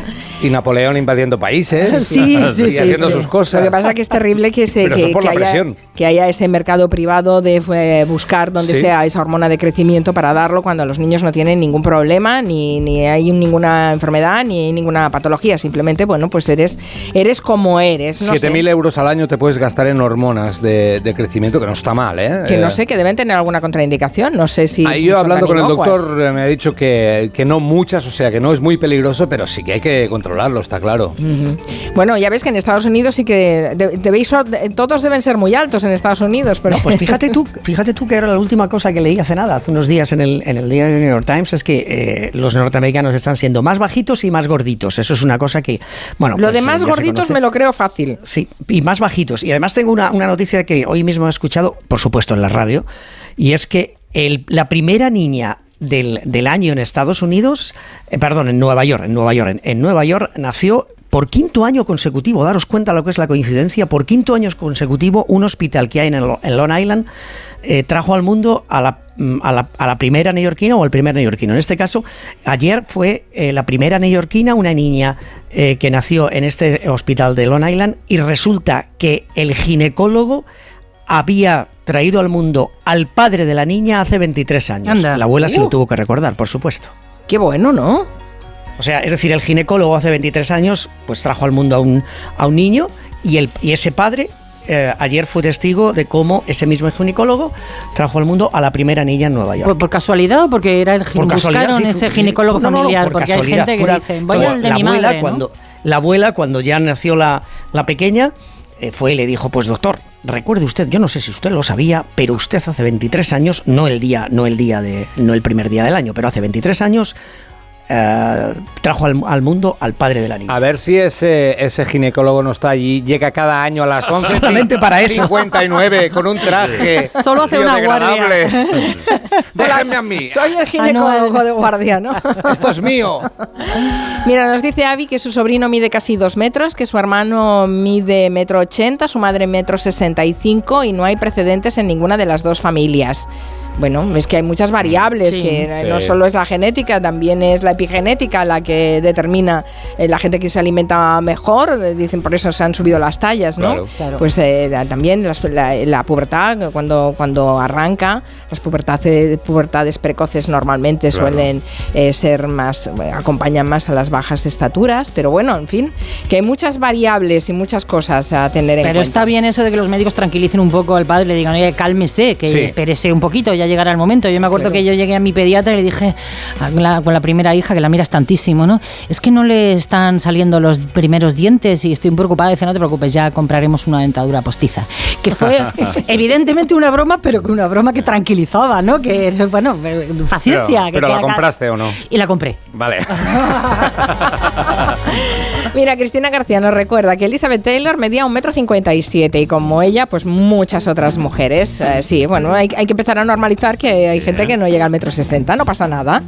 Y Napoleón invadiendo países. Sí, sí, y sí, haciendo sus cosas. Lo que pasa es que es terrible que, se, que, haya, que haya ese mercado privado de eh, buscar donde Sí. sea esa hormona de crecimiento para darlo cuando los niños no tienen ningún problema, ni, ni hay ninguna enfermedad, ni hay ninguna patología. Simplemente, bueno, pues eres, eres como eres. No sé. 7.000 euros al año te puedes gastar en hormonas de, de crecimiento, que no está mal, ¿eh? Que Eh, no sé, que deben tener alguna contraindicación. No sé si. Ahí yo hablando con el doctor eh, me ha dicho que, que no muchas, o sea que no es muy peligroso, pero sí que hay que controlarlo, está claro. Bueno, ya ves que en Estados Unidos sí que de- debéis, todos deben ser muy altos en Estados Unidos, pero Pues fíjate tú, fíjate tú que era la última cosa que leí hace nada, hace unos días en el, en el diario New York Times, es que eh, los norteamericanos están siendo más bajitos y más gorditos. Eso es una cosa que, bueno, lo pues, de eh, más gorditos me lo creo fácil. Sí, y más bajitos. Y además tengo una, una noticia que hoy mismo he escuchado, por supuesto, en la radio, y es que el- la primera niña del, del año en Estados Unidos, eh, perdón, en Nueva York, en Nueva York, en, en Nueva York nació por quinto año consecutivo, daros cuenta lo que es la coincidencia, por quinto año consecutivo un hospital que hay en, Lo- en Long Island eh, trajo al mundo a la, mm, a, la, a la primera neoyorquina o al primer neoyorquino. En este caso, ayer fue eh, la primera neoyorquina, una niña eh, que nació en este hospital de Long Island y resulta que el ginecólogo había traído al mundo al padre de la niña hace 23 años. Anda. La abuela se lo Uh. tuvo que recordar, por supuesto. Qué bueno, ¿no? O sea, es decir, el ginecólogo hace 23 años pues trajo al mundo a un, a un niño y, el, y ese padre eh, ayer fue testigo de cómo ese mismo ginecólogo trajo al mundo a la primera niña en Nueva York. ¿Por, por casualidad o porque era el Por casualidad, buscaron sí, ese ginecólogo no, no, no, familiar? por porque hay gente que pura- dice, voy al de la mi abuela, madre, ¿no? cuando, la abuela, cuando ya nació la, la pequeña, eh, fue y le dijo, pues doctor, recuerde usted, yo no sé si usted lo sabía, pero usted hace 23 años, no el día, no el día de, no el primer día del año, pero hace 23 años eh, trajo al, al mundo al padre de la niña. A ver si ese, ese ginecólogo no está allí, llega cada año a las 11. Solamente para eso. 59 con un traje. Solo hace una. Hola, Déjenme a mí. Soy el ginecólogo de guardia, ¿no? Esto es mío. Mira, nos dice Avi que su sobrino mide casi dos metros, que su hermano mide metro ochenta, su madre metro sesenta y cinco y no hay precedentes en ninguna de las dos familias. Bueno, es que hay muchas variables, Sí. que Sí. no solo es la genética, también es la epigenética la que determina eh, la gente que se alimenta mejor, eh, dicen por eso se han subido las tallas, ¿no? Claro. Claro. Pues eh, la- también las- la, la pubertad, cuando, cuando arranca, las pubertades, pubertades precoces normalmente Claro. suelen eh, ser más, acompañan más a las bajas estaturas, pero bueno, en fin, que hay muchas variables y muchas cosas a tener en Pero cuenta. está bien eso de que los médicos tranquilicen un poco al padre, le digan, oye, cálmese, que Sí. espérese un poquito, ya llegará el momento. Yo me acuerdo Claro. que yo llegué a mi pediatra y le dije la- con la primera hija, que la miras tantísimo, ¿no? Es que no le están saliendo los primeros dientes y estoy un poco preocupada. Dice, no te preocupes, ya compraremos una dentadura postiza. Que fue evidentemente una broma, pero que una broma que tranquilizaba, ¿no? Que, bueno, paciencia. Pero, que pero la compraste o no? Y la compré. Vale. Mira, Cristina García nos recuerda que Elizabeth Taylor medía un metro cincuenta y siete y como ella, pues muchas otras mujeres. Eh, sí, bueno, hay, hay que empezar a normalizar que hay gente que no llega al metro sesenta, no pasa nada.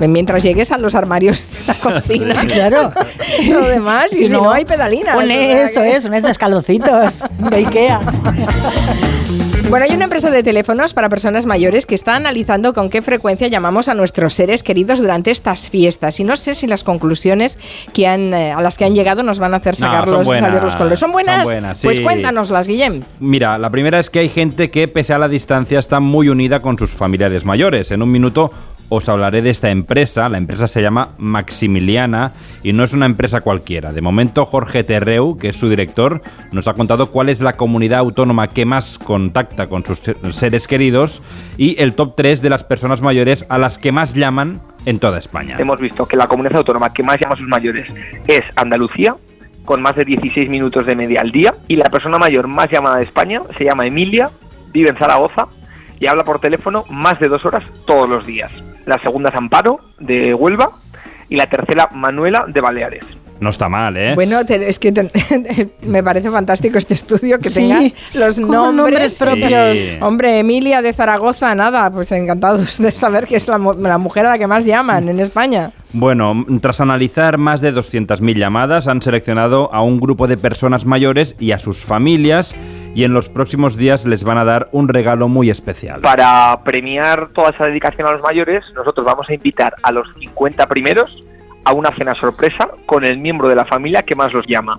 Mientras llegues a los armarios de la cocina, claro. Lo demás, y si, no, hay pedalinas. Sea eso que- es, unos escalocitos de Ikea. Bueno, hay una empresa de teléfonos para personas mayores que está analizando con qué frecuencia llamamos a nuestros seres queridos durante estas fiestas. Y no sé si las conclusiones que han, eh, a las que han llegado nos van a hacer No, sacar son los, buenas, salir los colores. ¿Son buenas? son buenas, Pues sí. cuéntanoslas, Guillem. Mira, la primera es que hay gente que, pese a la distancia, está muy unida con sus familiares mayores. En un minuto os hablaré de esta empresa. La empresa se llama Maximiliana y no es una empresa cualquiera. De momento, Jorge Terreu, que es su director, nos ha contado cuál es la comunidad autónoma que más contacta con sus seres queridos y el top 3 de las personas mayores a las que más llaman en toda España. Hemos visto que la comunidad autónoma que más llama a sus mayores es Andalucía, con más de 16 minutos de media al día, y la persona mayor más llamada de España se llama Emilia, vive en Zaragoza y habla por teléfono más de dos horas todos los días. La segunda es Amparo, de Huelva, y la tercera Manuela, de Baleares. No está mal, ¿eh? Bueno, te- es que te- me parece fantástico este estudio que Sí, tenga los nombres, nombres propios. Sí. Hombre, Emilia de Zaragoza, nada, pues encantados de saber que es la, la mujer a la que más llaman en España. Bueno, tras analizar más de 200.000 llamadas, han seleccionado a un grupo de personas mayores y a sus familias y en los próximos días les van a dar un regalo muy especial. Para premiar toda esa dedicación a los mayores, nosotros vamos a invitar a los 50 primeros a una cena sorpresa con el miembro de la familia que más los llama.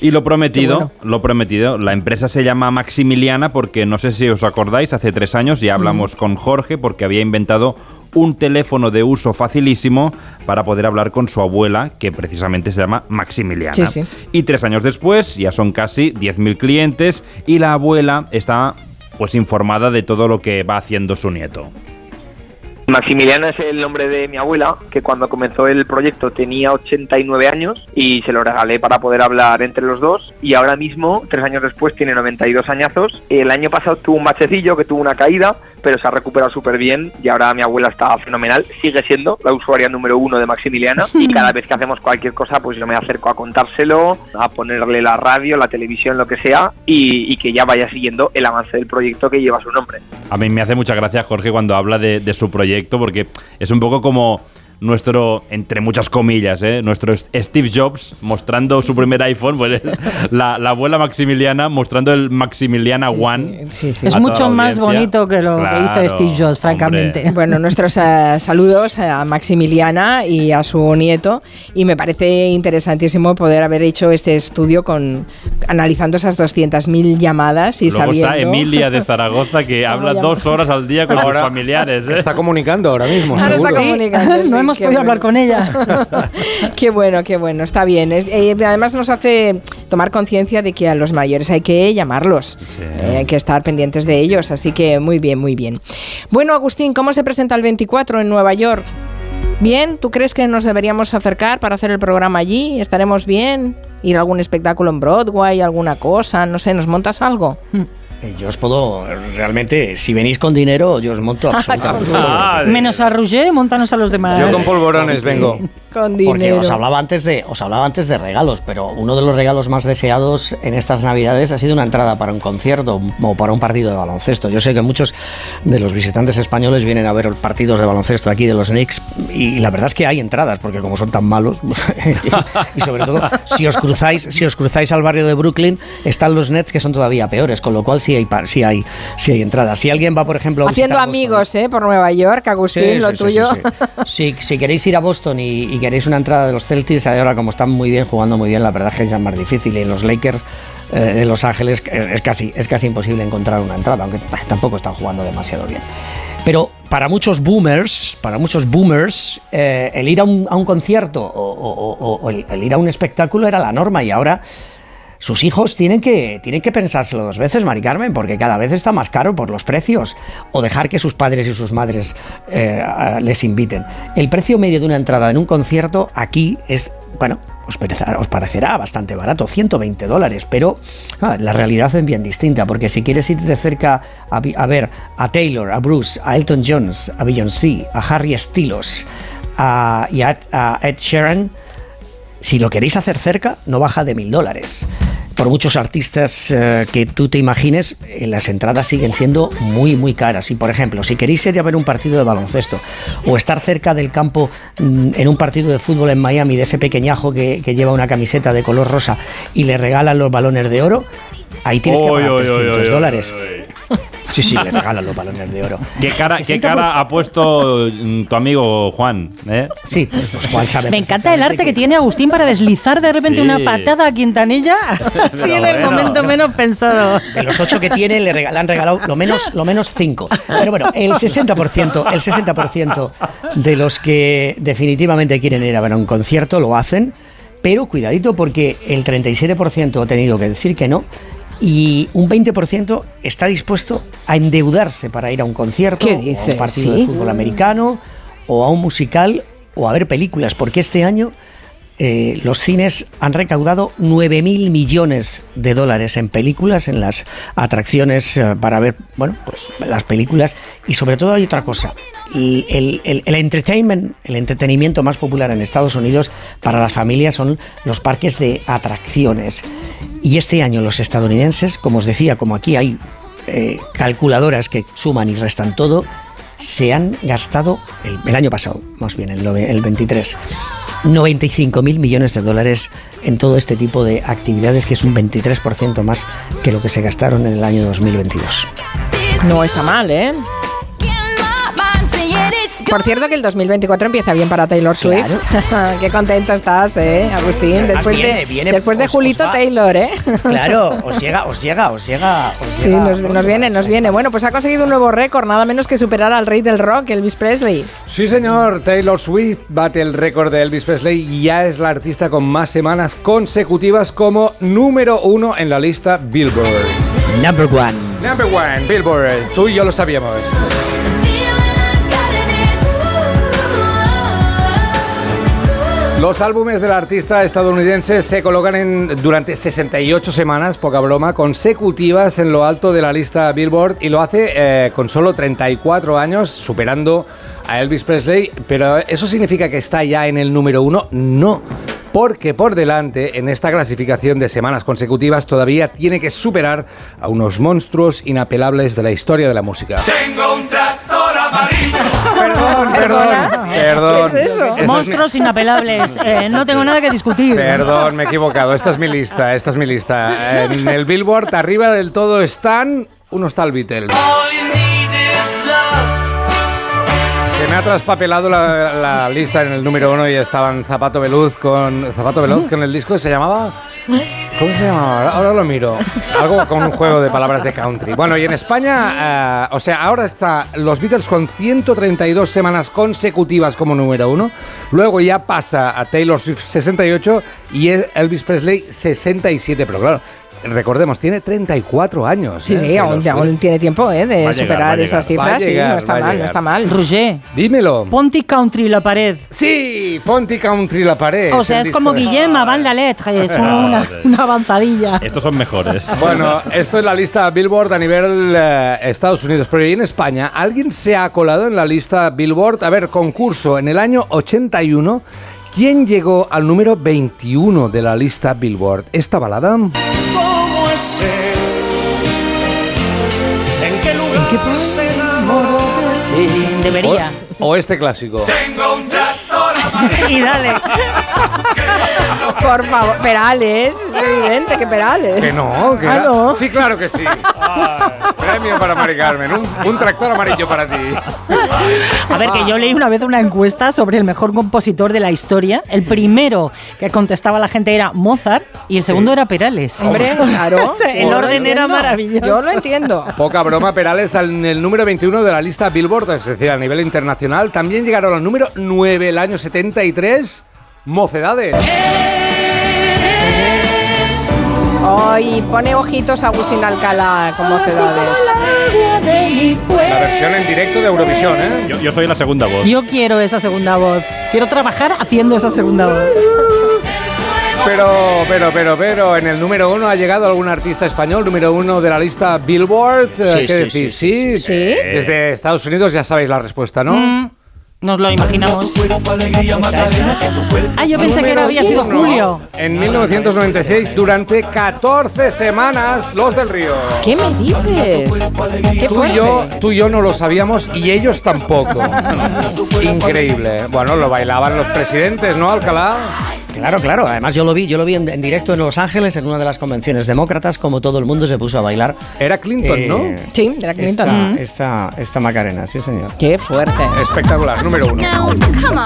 Y lo prometido, bueno. lo prometido, la empresa se llama Maximiliana porque no sé si os acordáis, hace tres años ya hablamos con Jorge porque había inventado un teléfono de uso facilísimo para poder hablar con su abuela, que precisamente se llama Maximiliana. Sí, sí. Y tres años después ya son casi 10.000 clientes y la abuela está pues informada de todo lo que va haciendo su nieto. Maximiliana es el nombre de mi abuela, que cuando comenzó el proyecto tenía 89 años y se lo regalé para poder hablar entre los dos. Y ahora mismo, tres años después, tiene 92 añazos. El año pasado tuvo un bachecillo, que tuvo una caída, pero se ha recuperado súper bien y ahora mi abuela está fenomenal. Sigue siendo la usuaria número uno de Maximiliana y cada vez que hacemos cualquier cosa, pues yo me acerco a contárselo, a ponerle la radio, la televisión, lo que sea y, y que ya vaya siguiendo el avance del proyecto que lleva su nombre. A mí me hace mucha gracia Jorge cuando habla de, de su proyecto porque es un poco como nuestro, entre muchas comillas, ¿eh? nuestro Steve Jobs mostrando su primer iPhone, pues, la, la abuela Maximiliana mostrando el Maximiliana One. Es a toda mucho más bonito que lo que Claro, hizo Steve Jobs, francamente. Bueno, nuestros eh, saludos a Maximiliana y a su nieto y me parece interesantísimo poder haber hecho este estudio con analizando esas 200.000 llamadas y Luego sabiendo está Emilia de Zaragoza que habla dos horas al día con sus Ahora familiares. ¿eh? Está comunicando ahora mismo, Ahora está seguro. comunicando, sí, no hemos qué podido bueno. hablar con ella. Qué bueno, qué bueno, está bien. Es- eh, además nos hace tomar conciencia de que a los mayores hay que llamarlos, Eh, hay que estar pendientes de ellos, así que muy bien, muy bien. Bueno, Agustín, ¿cómo se presenta el 24 en Nueva York? ¿Bien? ¿Tú crees que nos deberíamos acercar para hacer el programa allí? ¿Estaremos bien? ¿Ir a algún espectáculo en Broadway, alguna cosa? No sé, ¿nos montas algo? Eh, Yo os puedo, realmente, si venís con dinero, yo os monto absolutamente. Menos a Roger, montanos a los demás. Yo con polvorones vengo. Con Porque dinero. os hablaba antes de os hablaba antes de regalos, pero uno de los regalos más deseados en estas Navidades ha sido una entrada para un concierto o para un partido de baloncesto. Yo sé que muchos de los visitantes españoles vienen a ver partidos de baloncesto aquí de los Knicks y la verdad es que hay entradas porque como son tan malos y sobre todo si os cruzáis si os cruzáis al barrio de Brooklyn están los Nets que son todavía peores, con lo cual sí hay par- sí hay sí hay entradas. Si alguien va por ejemplo a Haciendo Boston- amigos, ¿eh? Por Nueva York, Agustín, Sí, lo sí, tuyo. Si, si queréis ir a Boston y, y queréis una entrada de los Celtics, ahora como están muy bien, jugando muy bien, la verdad es que es ya más difícil. Y en los Lakers eh, de Los Ángeles es, es casi, es casi imposible encontrar una entrada, aunque bah, tampoco están jugando demasiado bien. Pero para muchos boomers, para muchos boomers, eh, el ir a un, a un concierto o, o- o- o el, el ir a un espectáculo era la norma y ahora sus hijos tienen que, tienen que pensárselo dos veces, Mari Carmen, porque cada vez está más caro por los precios. O dejar que sus padres y sus madres eh, les inviten. El precio medio de una entrada en un concierto aquí es, bueno, os parecerá, os parecerá bastante barato, 120 dólares, pero ah, la realidad es bien distinta, porque si quieres ir de cerca a, ver a Taylor, a Bruce, a Elton John, a Beyoncé, a Harry Styles y a- a Ed Sheeran, si lo queréis hacer cerca, no baja de mil dólares. Por muchos artistas eh, que tú te imagines, eh, las entradas siguen siendo muy, muy caras. Y por ejemplo, si queréis ir a ver un partido de baloncesto o estar cerca del campo mm, en un partido de fútbol en Miami, de ese pequeñajo que, que lleva una camiseta de color rosa y le regalan los balones de oro, ahí tienes que pagar uy, uy, 300 uy, uy, dólares. Sí, sí, le regalan los balones de oro. ¿Qué cara, ¿Qué cara ha puesto mm, tu amigo Juan? ¿eh? Sí, pues Juan sabe. Me encanta el arte que tiene Agustín para deslizar de repente Sí. una patada a Quintanilla así en el bueno. momento menos pensado. De los ocho que tiene, le, le han regalado lo menos, lo menos cinco. Pero bueno, el 60%, el 60% de los que definitivamente quieren ir a ver un concierto lo hacen, pero cuidadito porque el 37% ha tenido que decir que no y un 20% está dispuesto a endeudarse para ir a un concierto, ¿Qué o a un partido ¿Sí? de fútbol americano, o a un musical, o a ver películas, porque este año eh, los cines han recaudado 9.000 millones de dólares en películas, en las atracciones eh, para ver, bueno, pues las películas. Y sobre todo hay otra cosa. El, entertainment, el entretenimiento más popular en Estados Unidos para las familias son los parques de atracciones. Y este año los estadounidenses, como os decía, como aquí hay eh, calculadoras que suman y restan todo, se han gastado el, año pasado, más bien el, el 23, 95 mil millones de dólares en todo este tipo de actividades, que es un 23% más que lo que se gastaron en el año 2022. No está mal, ¿eh? Por cierto que el 2024 empieza bien para Taylor Swift. Qué contento estás, ¿eh, Agustín? Después viene- de, viene- después de os- os Julito Taylor, ¿eh? Claro, os llega, os llega, os llega. os Sí, llega- nos, nos viene, nos viene. Bueno, pues ha conseguido un nuevo récord, nada menos que superar al rey del rock, Elvis Presley. Sí, señor. Taylor Swift bate el récord de Elvis Presley y ya es la artista con más semanas consecutivas como número uno en la lista Billboard. Number one. Number one, Billboard. Tú y yo lo sabíamos. Los álbumes del artista estadounidense se colocan en, durante 68 semanas, poca broma, consecutivas en lo alto de la lista Billboard y lo hace eh, con solo 34 años, superando a Elvis Presley. Pero ¿eso significa que está ya en el número uno? No. Porque por delante, en esta clasificación de semanas consecutivas, todavía tiene que superar a unos monstruos inapelables de la historia de la música. Perdón, perdón. ¿Qué es eso? Esa es Monstruos inapelables. Eh, no tengo nada que discutir. Perdón, me he equivocado. Esta es mi lista, esta es mi lista. En el Billboard, arriba del todo están unos tal Beatles. Me ha traspapelado la, lista en el número uno y estaban Zapato Veluz con Zapato Veluz con el disco que se llamaba ¿Cómo se llamaba? Ahora lo miro. Algo con un juego de palabras de country. Bueno, y en España, eh, o sea, ahora está los Beatles con 132 semanas consecutivas como número uno. Luego ya pasa a Taylor Swift 68 y Elvis Presley 67. Pero claro, recordemos, tiene 34 años. Sí, ¿eh? sí, aún, tiene tiempo ¿eh? de Va a llegar, superar esas llegar. Cifras. sí, no está mal, no está mal. Roger, Dímelo. Ponti Country la pared. Sí, Ponti Country la pared. O sea, es como de- Guillem Avant la lettre, es una, una avanzadilla. Estos son mejores. Bueno, esto es la lista Billboard a nivel eh, Estados Unidos, pero ¿y en España? ¿Alguien se ha colado en la lista Billboard? A ver, concurso, en el año 81, ¿quién llegó al número 21 de la lista Billboard? ¿Esta balada? ¿Cómo es él? ¿En qué lugar se enamoró de ti? Debería. ¿O, o este clásico? Tengo un tractor amarillo. Y dale. Por favor, Perales, es evidente que Perales. Que no, que Ah, no. Sí, claro que sí. Premio para Mari Carmen, un, un tractor amarillo para ti. A ver, que yo leí una vez una encuesta sobre el mejor compositor de la historia. El primero que contestaba la gente era Mozart y el segundo era Perales. Hombre, claro. O sea, el orden era maravilloso. Yo lo entiendo. Poca broma, Perales en el número 21 de la lista Billboard, es decir, a nivel internacional. También llegaron al número 9 el año 73, Mocedades. Hoy pone ojitos a Agustín Alcalá con mocedades. La versión en directo de Eurovisión, ¿eh? Yo, yo soy la segunda voz. Yo quiero esa segunda voz. Quiero trabajar haciendo esa segunda voz. Pero, pero, pero, pero, en el número uno ha llegado algún artista español, número uno de la lista Billboard. Sí, ¿Qué sí, decís? sí, sí, sí. Desde Estados Unidos ya sabéis la respuesta, ¿no? Mm, nos lo imaginamos. Ah, yo pensé que Número había sido. Julio. En 1996, durante 14 semanas, Los del Río. ¿Qué me dices? Qué Tú y, yo, tú y yo no lo sabíamos y ellos tampoco. Increíble. Bueno, lo bailaban los presidentes, ¿no, Alcalá? Claro, claro. Además yo lo vi, yo lo vi en, en directo en Los Ángeles en una de las convenciones demócratas, como todo el mundo se puso a bailar. Era Clinton, ¿no? Eh, Sí, de la Clinton. Esta, Mm. esta, esta Macarena, sí señor. Qué fuerte. Espectacular, número uno.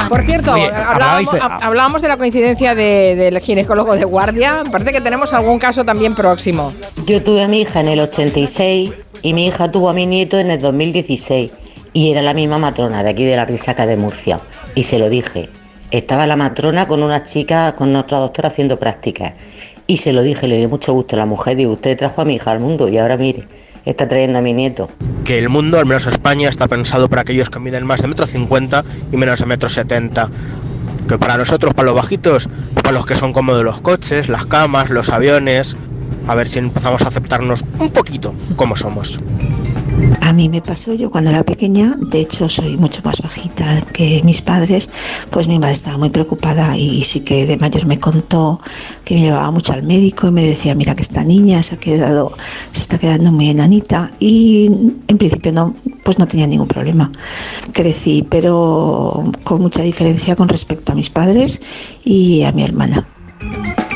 Por cierto, Oye, hablábamos, de- hablábamos de la coincidencia de- del ginecólogo de guardia. Parece que tenemos algún caso también próximo. Yo tuve a mi hija en el 86 y mi hija tuvo a mi nieto en el 2016 y era la misma matrona de aquí de la Risaca de Murcia y se lo dije. Estaba la matrona con una chica, con otra doctora haciendo prácticas y se lo dije, le dio mucho gusto a la mujer, digo, usted trajo a mi hija al mundo y ahora mire, está trayendo a mi nieto. que el mundo, al menos España, está pensado para aquellos que miden más de metro cincuenta y menos de metro setenta. Que para nosotros, para los bajitos, para los que son cómodos los coches, las camas, los aviones, a ver si empezamos a aceptarnos un poquito como somos. A mí me pasó yo cuando era pequeña, de hecho soy mucho más bajita que mis padres, pues mi madre estaba muy preocupada y sí que de mayor me contó que me llevaba mucho al médico y me decía, mira que esta niña se ha quedado, se está quedando muy enanita y en principio no, pues no tenía ningún problema. Crecí, pero con mucha diferencia con respecto a mis padres y a mi hermana.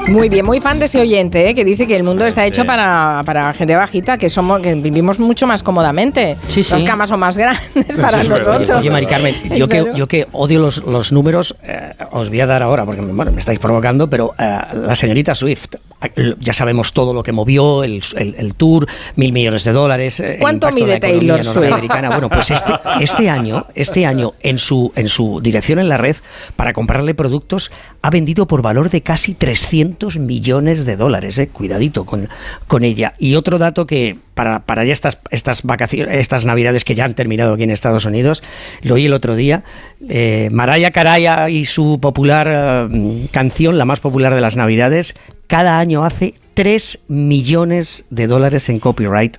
Muy bien, muy fan de ese oyente, ¿eh? que dice que el mundo está hecho Sí. para, para gente bajita, que somos que vivimos mucho más cómodamente. Sí, sí. Las camas son más grandes para nosotros. Oye, Mari Carmen, yo que, yo que odio los, los números, eh, os voy a dar ahora, porque bueno, me estáis provocando, pero eh, la señorita Swift, eh, ya sabemos todo lo que movió, el, el- el tour, mil millones de dólares. ¿Cuánto mide Taylor Swift? Bueno, pues este, este año, este año en, su, en su dirección en la red, para comprarle productos, ha vendido por valor de casi 300 millones de dólares. ¿eh? Cuidadito con, con ella. Y otro dato que para, para ya estas, estas vacaciones, estas navidades que ya han terminado aquí en Estados Unidos, lo oí el otro día, eh, Mariah Caraya y su popular eh, canción, la más popular de las navidades, cada año hace 3 millones de dólares en copyright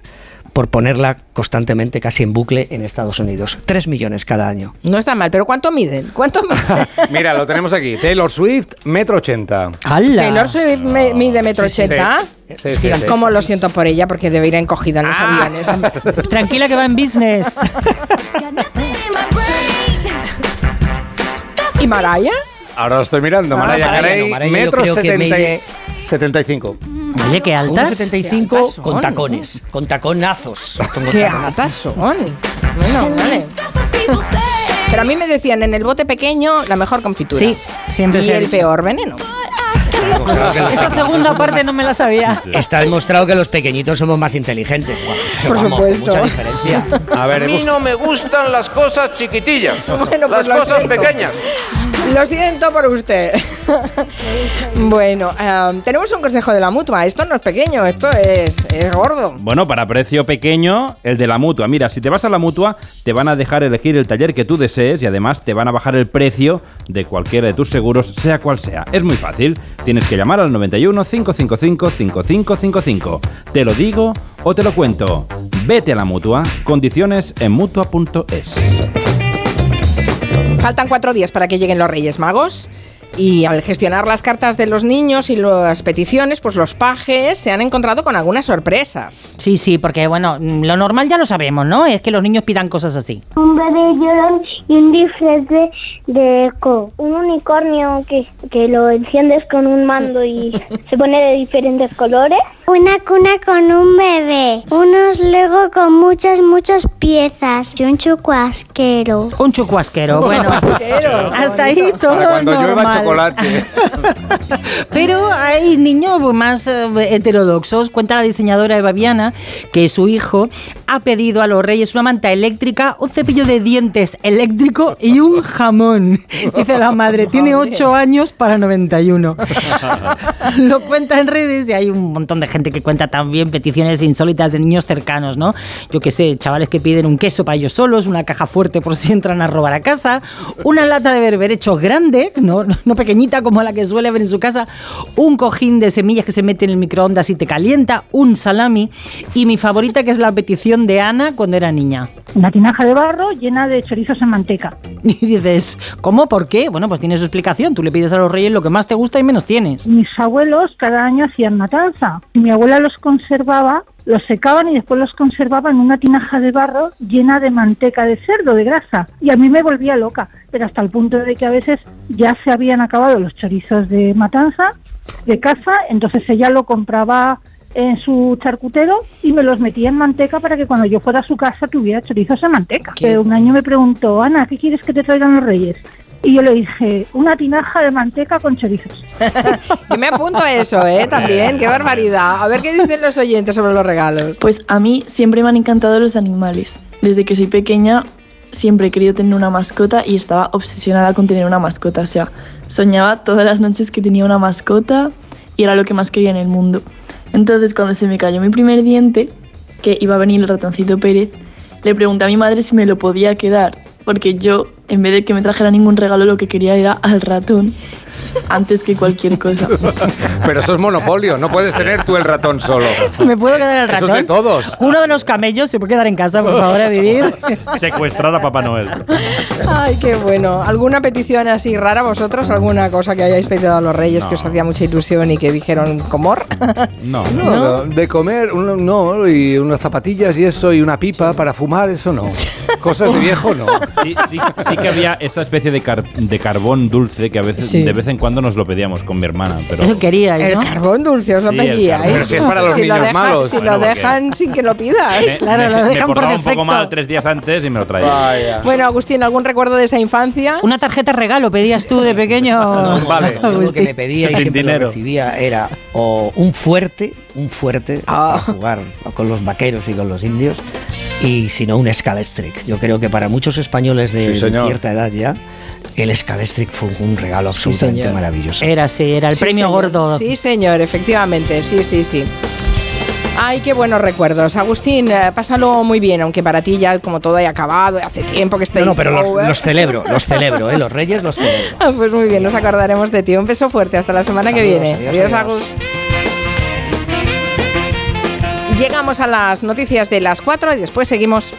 por ponerla constantemente, casi en bucle, en Estados Unidos. 3 millones cada año. No está mal, pero ¿cuánto miden? ¿Cuánto miden? Mira, lo tenemos aquí. Taylor Swift, metro ochenta. Taylor Swift me- mide metro ochenta. Sí, sí, sí. Como lo siento por ella, porque debe ir encogida en los Ah. aviones. Tranquila que va en business. ¿Y Mariah? Ahora lo estoy mirando. Ah, Mariah Mariah Carey, no, metro setenta 75. Oye, qué altas. 75 Qué altas con tacones, con taconazos. con ¡Qué altas son! Bueno, vale. Pero a mí me decían, en el bote pequeño, la mejor confitura. Sí, siempre Y el dicho. peor veneno. Esa segunda parte no me la sabía. Está demostrado que los pequeñitos somos más inteligentes. Por Vamos, supuesto. Mucha diferencia. A ver, A mí no me gustan las cosas chiquitillas, Bueno, pues las lo cosas siento. pequeñas. Lo siento por usted. bueno, em, tenemos un consejo de la mutua. Esto no es pequeño, esto es, es gordo. Bueno, para precio pequeño, el de la mutua. Mira, si te vas a la mutua, te van a dejar elegir el taller que tú desees y además te van a bajar el precio de cualquiera de tus seguros, sea cual sea. Es muy fácil. Tienes que llamar al 91 555 5555. Te lo digo o te lo cuento. Vete a la mutua. Condiciones en mutua.es. Faltan cuatro días para que lleguen los Reyes Magos. Y al gestionar las cartas de los niños y las peticiones, pues los pajes se han encontrado con algunas sorpresas. Sí, sí, porque bueno, lo normal ya lo sabemos, ¿no? Es que los niños pidan cosas así. Un bebé llorón y un disfraz de, de eco. Un unicornio que, que lo enciendes con un mando y se pone de diferentes colores. Una cuna con un bebé. Unos Lego con muchas, muchas piezas. Y un chucuasquero. Un chucuasquero, bueno. Chucuasquero, hasta ahí todo Para cuando llueva normal. chocolate. Pero hay niños más eh, heterodoxos. Cuenta la diseñadora Eva Viana que su hijo ha pedido a los reyes una manta eléctrica, un cepillo de dientes eléctrico y un jamón. Dice la madre, tiene 8 años para 91. Lo cuenta en redes y hay un montón de gente que cuenta también peticiones insólitas de niños cercanos, ¿no? Yo qué sé, chavales que piden un queso para ellos solos, una caja fuerte por si entran a robar a casa, una lata de berberechos grande, no, no pequeñita como la que suele ver en su casa, un cojín de semillas que se mete en el microondas y te calienta, un salami y mi favorita que es la petición de Ana cuando era niña. Una tinaja de barro llena de chorizos en manteca. Y dices, ¿cómo? ¿Por qué? Bueno, pues tiene su explicación. Tú le pides a los reyes lo que más te gusta y menos tienes. Mis abuelos cada año hacían matanza. Y mi abuela los conservaba, los secaban y después los conservaba en una tinaja de barro llena de manteca de cerdo, de grasa. Y a mí me volvía loca, pero hasta el punto de que a veces ya se habían acabado los chorizos de matanza, de casa, entonces ella lo compraba en su charcutero y me los metía en manteca para que cuando yo fuera a su casa tuviera chorizos de manteca. Pero un año me preguntó, Ana, ¿qué quieres que te traigan los reyes? Y yo le dije, una tinaja de manteca con chorizos. Yo me apunto a eso, ¿eh? También, qué barbaridad. A ver qué dicen los oyentes sobre los regalos. Pues a mí siempre me han encantado los animales. Desde que soy pequeña siempre he querido tener una mascota y estaba obsesionada con tener una mascota. O sea, soñaba todas las noches que tenía una mascota y era lo que más quería en el mundo. Entonces cuando se me cayó mi primer diente, que iba a venir el ratoncito Pérez, le pregunté a mi madre si me lo podía quedar, porque yo, en vez de que me trajera ningún regalo, lo que quería era al ratón, antes que cualquier cosa. Pero eso es monopolio, no puedes tener tú el ratón solo. ¿Me puedo quedar el Eso ratón? es de todos. Uno de los camellos se puede quedar en casa, por favor, a vivir. Secuestrar a Papá Noel. Ay, qué bueno. ¿Alguna petición así rara vosotros? ¿Alguna cosa que hayáis pedido a los reyes que os hacía mucha ilusión y que dijeron comor? No. No, de comer, no, y unas zapatillas y eso, y una pipa para fumar, eso no. Cosas de viejo no. Sí, sí, sí que había esa especie de, car- de carbón dulce que a veces, Sí. de vez en cuando nos lo pedíamos con mi hermana. Pero Eso queríais, El ¿no? carbón dulce os lo Sí, el pedíais. Pero si es para los Si lo niños dejan- malos. Si Bueno, lo porque- dejan sin que lo pidas. me, Claro, me- lo me dejan por portaba un poco defecto. mal tres días antes y me lo traía. Bueno, Agustín, ¿algún recuerdo de esa infancia? Una tarjeta regalo pedías tú de pequeño. Vale. Lo que me pedía y Sin siempre dinero. lo recibía era o un fuerte, un fuerte Ah. para jugar con los vaqueros y con los indios, y si no un Scalestric. Yo creo que para muchos españoles de, Sí, cierta edad ya, el Scalestric fue un regalo absolutamente maravilloso. Era así, era el Sí, premio señor. gordo. Sí, señor, efectivamente, sí, sí, sí. Ay, qué buenos recuerdos. Agustín, eh, pásalo muy bien, aunque para ti ya como todo haya acabado, hace tiempo que No, estáis no, pero los, celebro, los celebro, ¿eh? los reyes los celebro. Ah, Pues muy bien, nos acordaremos de ti. Un beso fuerte, hasta la semana que viene. adiós, adiós, adiós. Agus. Llegamos a las noticias de las 4 y después seguimos.